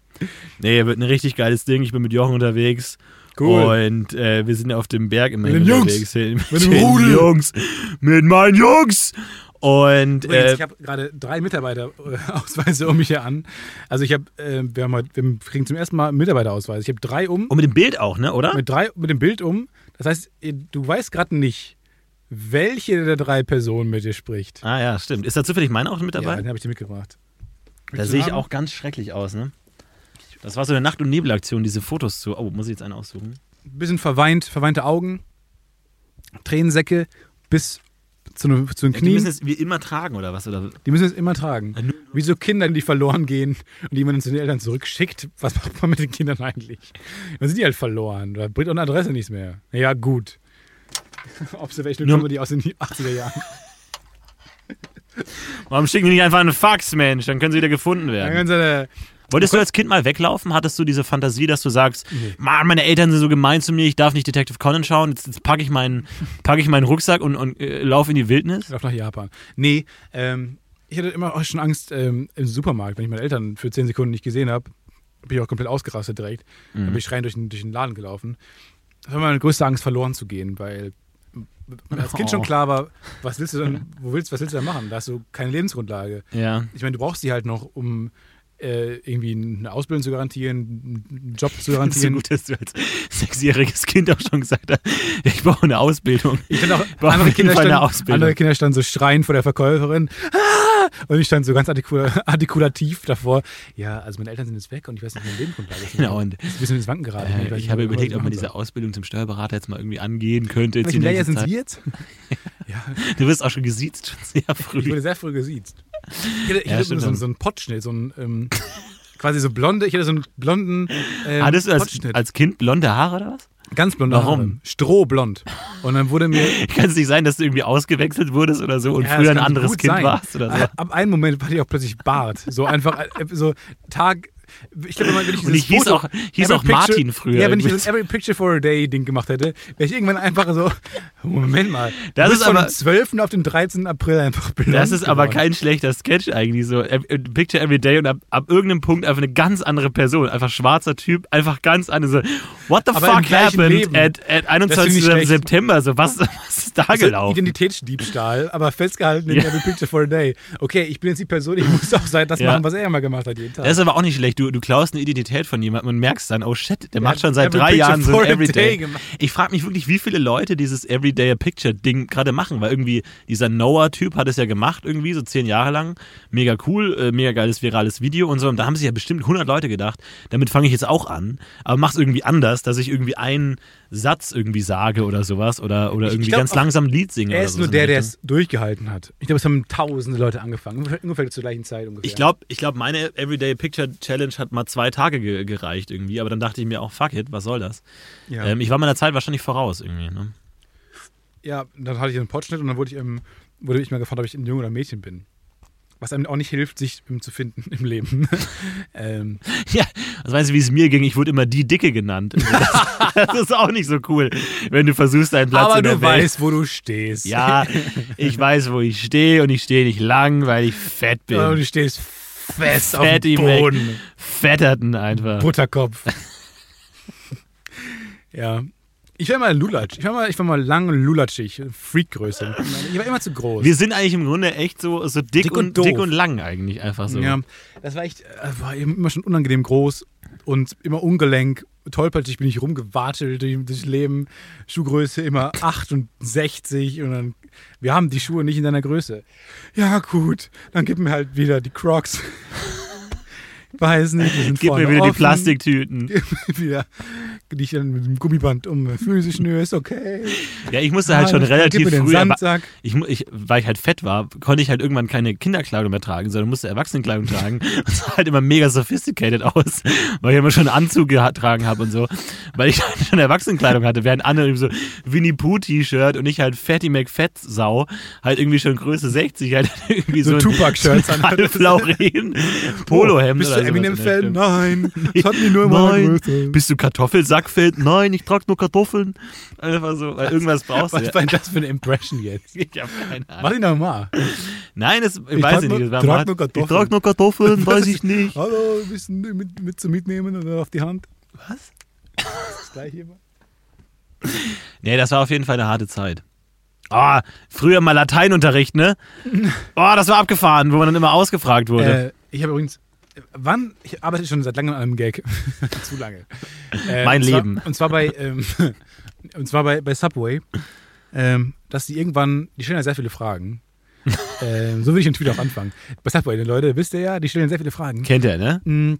Nee, wird ein richtig geiles Ding. Ich bin mit Jochen unterwegs. Cool. Und äh, wir sind auf dem Berg immerhin Mit den Jungs. unterwegs. Mit, Mit dem den Rudel. Jungs. Mit meinen Jungs. Und Übrigens, äh, ich habe gerade drei Mitarbeiterausweise um mich her an. Also ich habe, äh, wir, haben heute, wir kriegen zum ersten Mal einen Mitarbeiterausweis. Ich habe drei um, und mit dem Bild auch, ne, oder? mit drei mit dem Bild um. Das heißt, du weißt gerade nicht, welche der drei Personen mit dir spricht. Ah ja, stimmt. Ist da zufällig mein auch mit Ja, dabei? den habe ich dir mitgebracht. da Willst sehe ich auch ganz schrecklich aus, ne? Das war so eine Nacht- und Nebelaktion, diese Fotos zu. Oh, muss ich jetzt einen aussuchen? Ein bisschen verweint, verweinte Augen, Tränensäcke bis zu, ne, zu den Die Knien. müssen es wie immer tragen, oder was? Oder? Die müssen es immer tragen. Nur- Wie so Kinder, die verloren gehen und die man dann zu den Eltern zurückschickt. Was macht man mit den Kindern eigentlich? Dann sind die halt verloren. Da bringt auch eine Adresse nichts mehr. Ja, gut. Observational Nur- Comedy aus den 80er Jahren. Warum schicken die nicht einfach einen Fax, Mensch? Dann können sie wieder gefunden Dann werden. können sie eine, Wolltest du als Kind mal weglaufen? Hattest du diese Fantasie, dass du sagst, Mann, meine Eltern sind so gemein zu mir, ich darf nicht Detective Conan schauen, jetzt, jetzt packe ich, meinen, pack ich meinen Rucksack und, und äh, laufe in die Wildnis? auf nach Japan. Nee, ähm, ich hatte immer auch schon Angst ähm, im Supermarkt, wenn ich meine Eltern für 10 Sekunden nicht gesehen habe, bin ich auch komplett ausgerastet direkt. Dann bin ich schreiend durch den, durch den Laden gelaufen. Das war meine größte Angst, verloren zu gehen, weil als Kind Oh. schon klar war, was willst du denn, wo willst, was willst du denn machen? Da hast du keine Lebensgrundlage. Ja. Ich meine, du brauchst die halt noch, um äh, irgendwie eine Ausbildung zu garantieren, einen Job zu So garantieren. gut, dass du als sechsjähriges Kind auch schon gesagt hast, ich brauche eine Ausbildung. Ich fand auch, Braucht andere Kinder, Ausbildung. andere Kinder standen so schreiend vor der Verkäuferin. Ah! Und ich stand so ganz artikula artikulativ davor. Ja, also meine Eltern sind jetzt weg und ich weiß nicht, wie mein Leben ist. Genau, und ein bisschen ins Wanken geraten. Äh, ich nicht, habe überlegt, ob man diese soll. Ausbildung zum Steuerberater jetzt mal irgendwie angehen könnte. Welchen nächste sind. Sie jetzt? ja, Du wirst auch schon gesiezt, schon sehr ich früh. wurde sehr früh gesiezt. Ich hatte, ich Ja, stimmt so, so einen Pottschnitt, so einen ähm, quasi so blonde, ich hatte so einen blonden ähm, Hattest du als, Pottschnitt. als Kind blonde Haare oder was? Ganz blonde Warum? Haare. Strohblond. Und dann wurde mir Kann es nicht sein, dass du irgendwie ausgewechselt wurdest oder so und Ja, früher ein anderes Kind sein. warst oder so? Ab- Ab einem Moment hatte ich auch plötzlich Bart. So einfach, äh, so Tag. Ich glaube, wenn ich Und dieses ich hieß Foto, auch, hieß auch Martin Picture- früher. Ja, wenn ich das Every Picture for a Day Ding gemacht hätte, wäre ich irgendwann einfach so, Moment mal. Das ist aber- dem 12. auf den 13. April einfach Das ist aber geworden. kein schlechter Sketch eigentlich so. Ev- äh, Picture Every Day und ab, ab irgendeinem Punkt einfach eine ganz andere Person. Einfach schwarzer Typ, einfach ganz anders. So, what the Aber fuck happened Leben. at, at Das finde 21. ich schlecht. September? So, was, was ist da Also gelaufen? Identitätsdiebstahl, aber festgehalten in Ja. Every Picture for a Day. Okay, ich bin jetzt die Person, ich muss auch sein, das Ja. machen, was er immer gemacht hat jeden Tag. Das ist aber auch nicht schlecht. Du, du klaust eine Identität von jemandem und merkst dann, oh shit, der macht schon seit drei Jahren so for ein a Day Everyday. gemacht. Ich frage mich wirklich, wie viele Leute dieses Everyday a Picture Ding gerade machen, weil irgendwie dieser Noah-Typ hat es ja gemacht, irgendwie so zehn Jahre lang. Mega cool, äh, mega geiles virales Video und so. Und da haben sich ja bestimmt 100 Leute gedacht, damit fange ich jetzt auch an, aber mach's irgendwie anders, dass ich irgendwie einen Satz irgendwie sage oder sowas oder, oder Ich- ich irgendwie glaub ganz auch, langsam ein Lied singe. er ist nur der, der es durchgehalten hat. Ich glaube, es haben tausende Leute angefangen. Ungefähr, ungefähr zur gleichen Zeit ungefähr. Ich glaube, ich glaub, meine Everyday Picture Challenge hat mal zwei Tage ge gereicht irgendwie, aber dann dachte ich mir auch, fuck it, was soll das? ja. Ähm, ich war meiner Zeit wahrscheinlich voraus irgendwie. Ne? ja, dann hatte ich einen Potschnitt und dann wurde ich, ähm, wurde ich mal gefragt, ob ich ein Junge oder ein Mädchen bin. Was einem auch nicht hilft, sich zu finden im Leben. ähm, Ja, was weißt du, wie es mir ging? Ich wurde immer die Dicke genannt. Das, das ist auch nicht so cool, wenn du versuchst, deinen Platz aber in der du Welt. weißt, wo du stehst. Ja, ich weiß, wo ich stehe und ich stehe nicht lang, weil ich fett bin. Und du stehst fest auf Fatty dem. Boden. Fetterten einfach. Butterkopf. ja. Ich war mal Lulatsch. Ich war mal, ich war mal lang lulatschig. Freakgröße. Ich war immer zu groß. Wir sind eigentlich im Grunde echt so, so dick, Dick und, und dick und lang eigentlich einfach so. Ja, das war echt, äh, war immer schon unangenehm groß und immer ungelenk. Tollpatschig bin ich rumgewatschelt durch das Leben. Schuhgröße immer 68 und dann, wir haben die Schuhe nicht in deiner Größe. Ja, gut, dann gib mir halt wieder die Crocs. Weiß nicht, die sind Gib mir wieder die offen. Plastiktüten. wieder, die ich dann mit dem Gummiband um Füße schnür, ist okay. Ja, ich musste halt Ah, schon relativ mir früh, Sandsack. ich, ich, weil ich halt fett war, konnte ich halt irgendwann keine Kinderkleidung mehr tragen, sondern musste Erwachsenenkleidung tragen. Und sah halt immer mega sophisticated aus, weil ich immer schon einen Anzug getragen habe und so. Weil ich halt schon Erwachsenenkleidung hatte, während andere so Winnie Pooh T-Shirt und ich halt Fatty McFett-Sau, halt irgendwie schon Größe 60, halt irgendwie so, So Tupac-Shirts an. Ralph Lauren Polohemd Bist oder du Eminem-Fan? Nein, das hat mich nur Nein. Größe. Bist du Kartoffelsackfeld? Nein, ich trage nur Kartoffeln. Einfach so, weil irgendwas brauchst du. Was ja. war denn das für eine Impression jetzt? Ich hab keine Mach Ahnung. ihn doch mal. Nein, das Ich weiß ich nur- nicht. War trag nur Kartoffeln. Ich trage nur Kartoffeln, Was weiß ist- ich nicht. Hallo, ein bisschen mit, mit zum Mitnehmen oder auf die Hand. Was? Das gleiche immer. Nee, das war auf jeden Fall eine harte Zeit. Oh, früher mal Lateinunterricht, ne? Oh, das war abgefahren, wo man dann immer ausgefragt wurde. Äh, ich habe übrigens, wann, ich arbeite schon seit langem an einem Gag. Zu lange. Äh, Mein und zwar, Leben. Und zwar bei, ähm, und zwar bei, bei Subway, ähm, dass die irgendwann, die stellen ja sehr viele Fragen. ähm, so würde ich den Tweet auch anfangen. Bei Subway, Leute, wisst ihr ja, die stellen sehr viele Fragen. Kennt er, ne? Mm.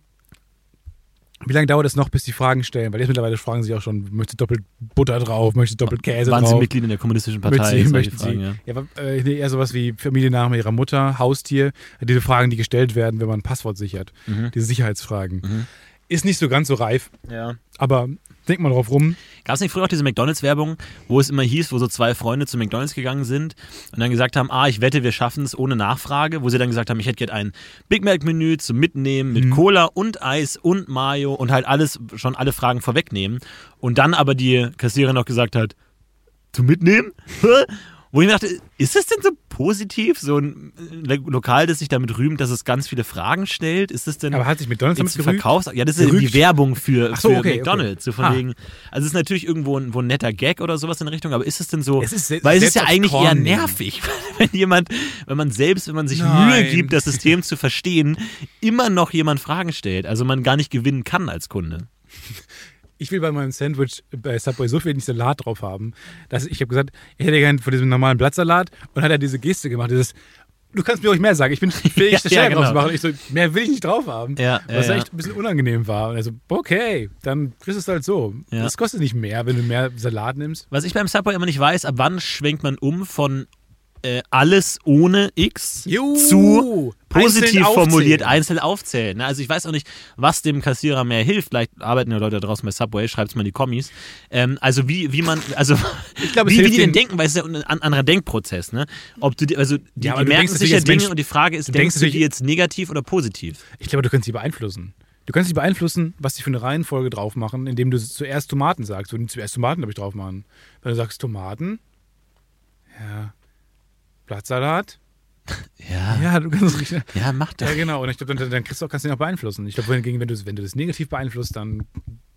Wie lange dauert es noch, bis die Fragen stellen? Weil jetzt mittlerweile fragen sie auch schon, möchtest du doppelt Butter drauf, möchtest du doppelt Käse Waren drauf? Sie Mitglied in der kommunistischen Partei? Möchten Sie, möchten Fragen, Sie. ja. Ja, äh, eher sowas wie Familienname ihrer Mutter, Haustier. Diese Fragen, die gestellt werden, wenn man ein Passwort sichert. Mhm. Diese Sicherheitsfragen. Ist nicht so ganz so reif, Ja. aber denk mal drauf rum. Gab es nicht früher auch diese McDonalds-Werbung, wo es immer hieß, wo so zwei Freunde zu McDonalds gegangen sind und dann gesagt haben, ah, ich wette, wir schaffen es ohne Nachfrage, wo sie dann gesagt haben, ich hätte gerne ein Big Mac-Menü zum Mitnehmen mit Cola und Eis und Mayo und halt alles, schon alle Fragen vorwegnehmen und dann aber die Kassiererin noch gesagt hat, zum Mitnehmen? Wo ich mir dachte, ist das denn so positiv, so ein äh, Lokal, das sich damit rühmt, dass es ganz viele Fragen stellt? Ist das denn Aber hat sich McDonalds damit? Verkaufs Ja, das ist Gerügt? die Werbung für, so, für okay, okay. McDonalds. So von Ah. wegen, also es ist natürlich irgendwo ein, ein netter Gag oder sowas in der Richtung, aber ist es denn so, Es ist weil es ist ja eigentlich Korn eher nervig, wenn jemand, wenn man selbst, wenn man sich Nein. Mühe gibt, das System zu verstehen, immer noch jemand Fragen stellt, also man gar nicht gewinnen kann als Kunde. Ich will bei meinem Sandwich bei Subway so viel Salat drauf haben, dass ich habe gesagt, ich hätte gerne von diesem normalen Blattsalat und hat er diese Geste gemacht, dieses Du kannst mir ruhig mehr sagen, ich bin fähig, Ja, das ja, genau. drauf zu machen. Ich so, mehr will ich nicht drauf haben. Ja, was ja. echt ein bisschen unangenehm war. Und er so, okay, dann kriegst du es halt so. Das kostet nicht mehr, wenn du mehr Salat nimmst. Was ich beim Subway immer nicht weiß, ab wann schwenkt man um von äh, alles ohne X Juhu. zu positiv Einzeln formuliert aufzählen. einzeln aufzählen. ne? Also ich weiß auch nicht, was dem Kassierer mehr hilft. Vielleicht arbeiten ja Leute da draußen bei Subway, schreibt es mal in die Kommis. Ähm, also wie, wie man, also glaube, es wie, wie die denn denken, weil es ist ja ein an- anderer Denkprozess. Ne? Ob du, die- also die, Ja, die merken sich ja Dinge Mensch- und die Frage ist, du denkst denkst du die jetzt negativ oder positiv? Ich glaube, du kannst sie beeinflussen. Du kannst sie beeinflussen, was sie für eine Reihenfolge drauf machen, indem du zuerst Tomaten sagst. Und zuerst Tomaten, glaube ich, drauf machen. Wenn du sagst Tomaten, ja, Blattsalat, Ja, ja, ja, du kannst richtig. mach das. Ja, genau. Und ich glaube, dann, dann kriegst du auch, kannst du ihn auch beeinflussen. Ich glaube, wenn, wenn, du, wenn du das negativ beeinflusst, dann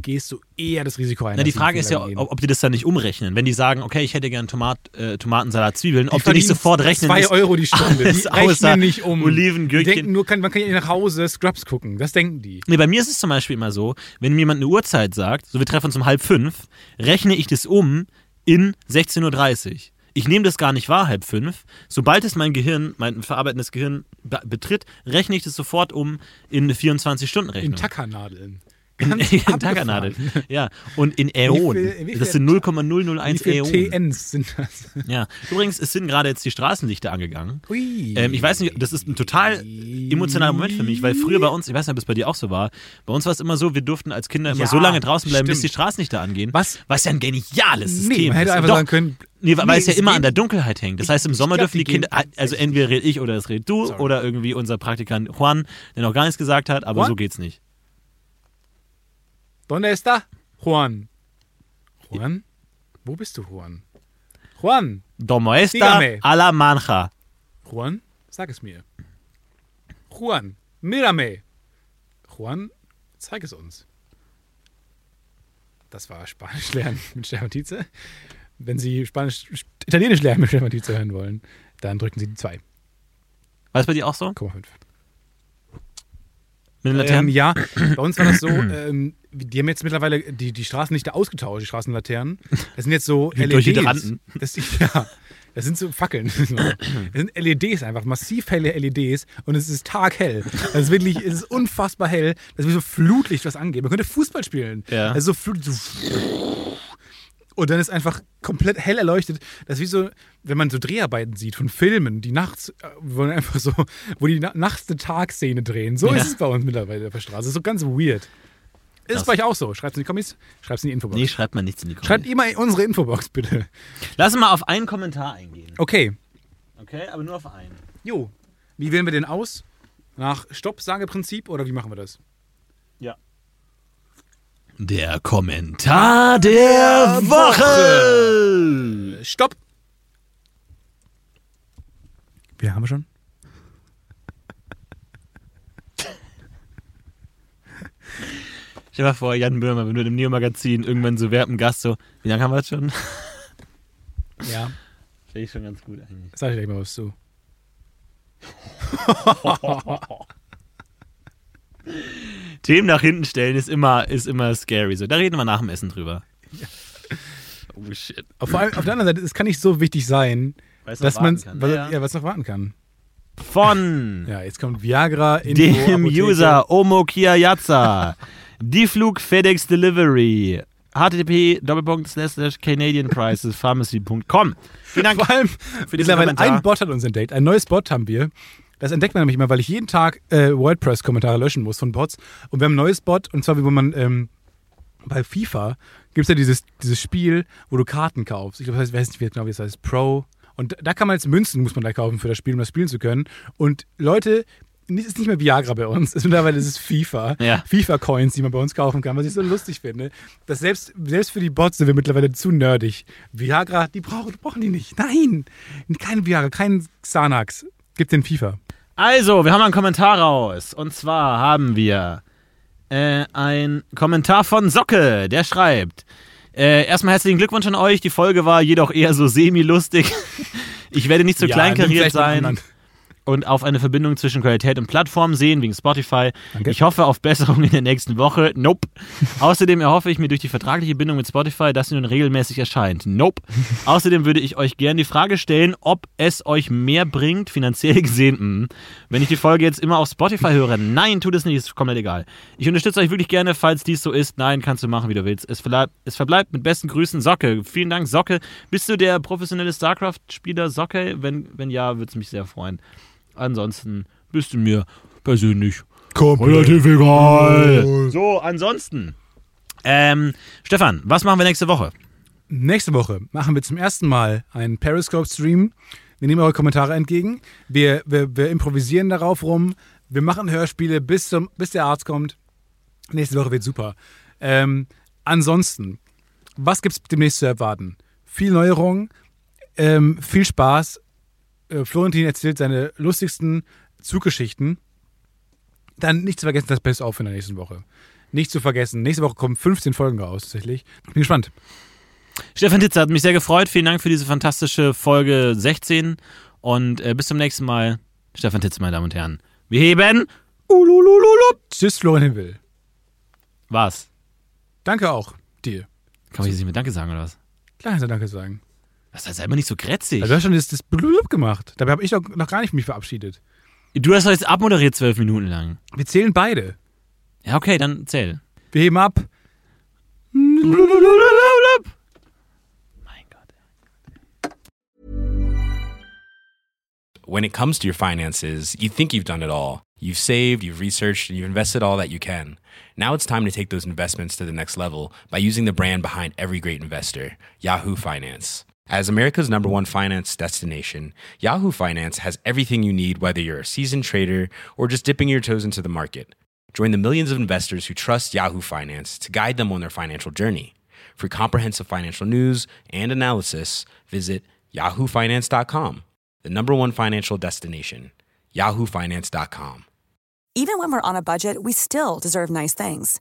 gehst du eher das Risiko ein. Na, die Frage ist ja, begehen. ob, die das dann nicht umrechnen. Wenn die sagen, okay, ich hätte gern Tomat, äh, Tomatensalat, Zwiebeln, ob die nicht sofort rechnen. Zwei ist Euro die Stunde. alles Die rechnen nicht um. Oliven, Die Gürkchen. denken nur, kann, man kann ja nach Hause Scrubs gucken. Das denken die. Nee, bei mir ist es zum Beispiel immer so, wenn mir jemand eine Uhrzeit sagt, so wir treffen uns um halb fünf, rechne ich das um in 16.30 Uhr. Ich nehme das gar nicht wahr, halb fünf. Sobald es mein Gehirn, mein verarbeitendes Gehirn be betritt, rechne ich das sofort um in eine 24-Stunden-Rechnung. In Tackernadeln. In, in abgefahren. Tackernadel. Ja, und in Äonen. Wie wie das sind Wie 0,001 viele Äonen. TNs sind das? Ja. Übrigens, es sind gerade jetzt die Straßenlichter angegangen. Ui. Ähm, ich weiß nicht, das ist ein total emotionaler Moment für mich, weil früher bei uns, ich weiß nicht, ob es bei dir auch so war, bei uns war es immer so, wir durften als Kinder immer Ja, so lange draußen bleiben, bis die stimmt. Straßenlichter angehen. Was? Was ja ein geniales System Nee, man hätte ist. einfach Doch, sagen können. Nee, weil nee, es ja immer an der Dunkelheit hängt. Das heißt, im Sommer glaub, dürfen die die Kinder, also entweder red ich oder es red du Sorry. oder irgendwie unser Praktikant Juan, der noch gar nichts gesagt hat, aber Juan? so geht's nicht. ¿Dónde está Juan? Juan? Wo bist du, Juan? Juan! Domo esta Dígame. a la manja. Juan, sag es mir. Juan, mírame. Juan, zeig es uns. Das war Spanisch lernen mit Stefan Tietze. Wenn Sie Spanisch, Italienisch lernen mit Stefan Tietze hören wollen, dann drücken Sie die 2,5. War es bei dir auch so? Mit den Ähm, Laternen? ja, bei uns war das so, ähm, die haben jetzt mittlerweile die, die Straßenlichter ausgetauscht, die Straßenlaternen. Das sind jetzt so LEDs. Durch Hydranten. Das, ja, das sind so Fackeln. Das sind LEDs einfach, massiv helle LEDs und es ist taghell. Das ist wirklich, es ist unfassbar hell. Das ist wie so Flutlicht, was angeht. Man könnte Fußball spielen. Ja. Das ist so Flut, so und dann ist einfach komplett hell erleuchtet. Das ist wie so, wenn man so Dreharbeiten sieht von Filmen, die nachts, äh, wo man einfach so, wo die na nachts eine Tagszene drehen. So Ja. ist es bei uns mittlerweile auf der Straße. Das ist so ganz weird. Ist es Krass. bei euch auch so? Schreibt es in die Kommis, schreibt es in die Infobox. Nee, schreibt mal nichts in die Kommentare. Schreibt mal in unsere Infobox, bitte. Lass mal auf einen Kommentar eingehen. Okay. Okay, aber nur auf einen. Jo. Wie wählen wir den aus? Nach Stopp-Sage-Prinzip oder wie machen wir das? Der Kommentar der Woche. Stopp! Wie haben wir schon? Stell dir mal vor, Jan Böhmer, wenn du im Neo-Magazin irgendwann so werben Gast so, wie lange haben wir das schon? Ja. Finde ich schon ganz gut eigentlich. Sag ich gleich mal was zu. Themen nach hinten stellen ist immer, ist immer scary. So, da reden wir nach dem Essen drüber. Oh shit. Auf, vor allem, auf der anderen Seite, es kann nicht so wichtig sein, Weißt dass man ja. ja. ja, was noch warten kann. Von Ja, jetzt kommt Viagra in dem User Omo Kiayaza. Die Flug FedEx Delivery. http canadianprices.pharmacy.com. Vielen Dank Vor allem, für diesen ein Bot hat uns entdeckt. Ein neues Bot haben wir. Das entdeckt man nämlich immer, weil ich jeden Tag äh, WordPress-Kommentare löschen muss von Bots. Und wir haben ein neues Bot, und zwar, wie wo man ähm, bei FIFA gibt es ja dieses, dieses Spiel, wo du Karten kaufst. Ich glaube, das heißt, ich weiß nicht genau, wie es heißt, Pro. Und da kann man jetzt Münzen, muss man da kaufen für das Spiel, um das spielen zu können. Und Leute, es ist nicht mehr Viagra bei uns, es ist mittlerweile ist es FIFA. Ja. FIFA-Coins, die man bei uns kaufen kann, was ich so lustig finde. Dass selbst, selbst für die Bots sind wir mittlerweile zu nerdig. Viagra, die brauchen, brauchen die nicht. Nein, kein Viagra, kein Xanax. Gibt den FIFA. Also, wir haben einen Kommentar raus. Und zwar haben wir äh, ein Kommentar von Socke, der schreibt. Äh, erstmal herzlichen Glückwunsch an euch. Die Folge war jedoch eher so semi-lustig. Ich werde nicht so Ja, kleinkariert sein. Und auf eine Verbindung zwischen Qualität und Plattform sehen, wegen Spotify. Danke. Ich hoffe auf Besserung in der nächsten Woche. Nope. Außerdem erhoffe ich mir durch die vertragliche Bindung mit Spotify, dass sie nun regelmäßig erscheint. Nope. Außerdem würde ich euch gerne die Frage stellen, ob es euch mehr bringt, finanziell gesehen, mh, wenn ich die Folge jetzt immer auf Spotify höre. Nein, tut es nicht, ist komplett egal. Ich unterstütze euch wirklich gerne, falls dies so ist. Nein, kannst du machen, wie du willst. Es verbleibt, es verbleibt mit besten Grüßen Socke. Vielen Dank, Socke. Bist du der professionelle StarCraft-Spieler Socke? Wenn, wenn ja, würde es mich sehr freuen. Ansonsten bist du mir persönlich relativ egal. So, ansonsten. Ähm, Stefan, was machen wir nächste Woche? Nächste Woche machen wir zum ersten Mal einen Periscope-Stream. Wir nehmen eure Kommentare entgegen. Wir, wir, wir improvisieren darauf rum. Wir machen Hörspiele, bis, zum, bis der Arzt kommt. Nächste Woche wird super. Ähm, ansonsten, was gibt es demnächst zu erwarten? Viel Neuerung, ähm, viel Spaß. Äh, Florentin erzählt seine lustigsten Zuggeschichten. Dann nicht zu vergessen das Best of in der nächsten Woche. Nicht zu vergessen, nächste Woche kommen 15 Folgen raus, tatsächlich. Bin gespannt. Stefan Titzer hat mich sehr gefreut. Vielen Dank für diese fantastische Folge 16 und äh, bis zum nächsten Mal. Stefan Titzer, meine Damen und Herren. Wir heben. Ululululup. Tschüss, Florentin Will. Was? Danke auch dir. Kann man jetzt nicht mehr Danke sagen oder was? Klar, kannst du Danke sagen. Das ist immer nicht so grätzig. Also, du hast schon das, das Blub gemacht. Dabei habe ich doch noch gar nicht mich verabschiedet. Du hast doch jetzt abmoderiert zwölf Minuten lang. Wir zählen beide. Ja, okay, dann zähl. Wir heben ab. Mein Gott. when it comes to your finances, you think you've done it all. You've saved, you've researched, and you've invested all that you can. Now it's time to take those investments to the next level by using the brand behind every great investor, Yahoo Finance. As America's number one finance destination, Yahoo Finance has everything you need, whether you're a seasoned trader or just dipping your toes into the market. Join the millions of investors who trust Yahoo Finance to guide them on their financial journey. For comprehensive financial news and analysis, visit yahoofinance.com, the number one financial destination, yahoofinance.com. Even when we're on a budget, we still deserve nice things.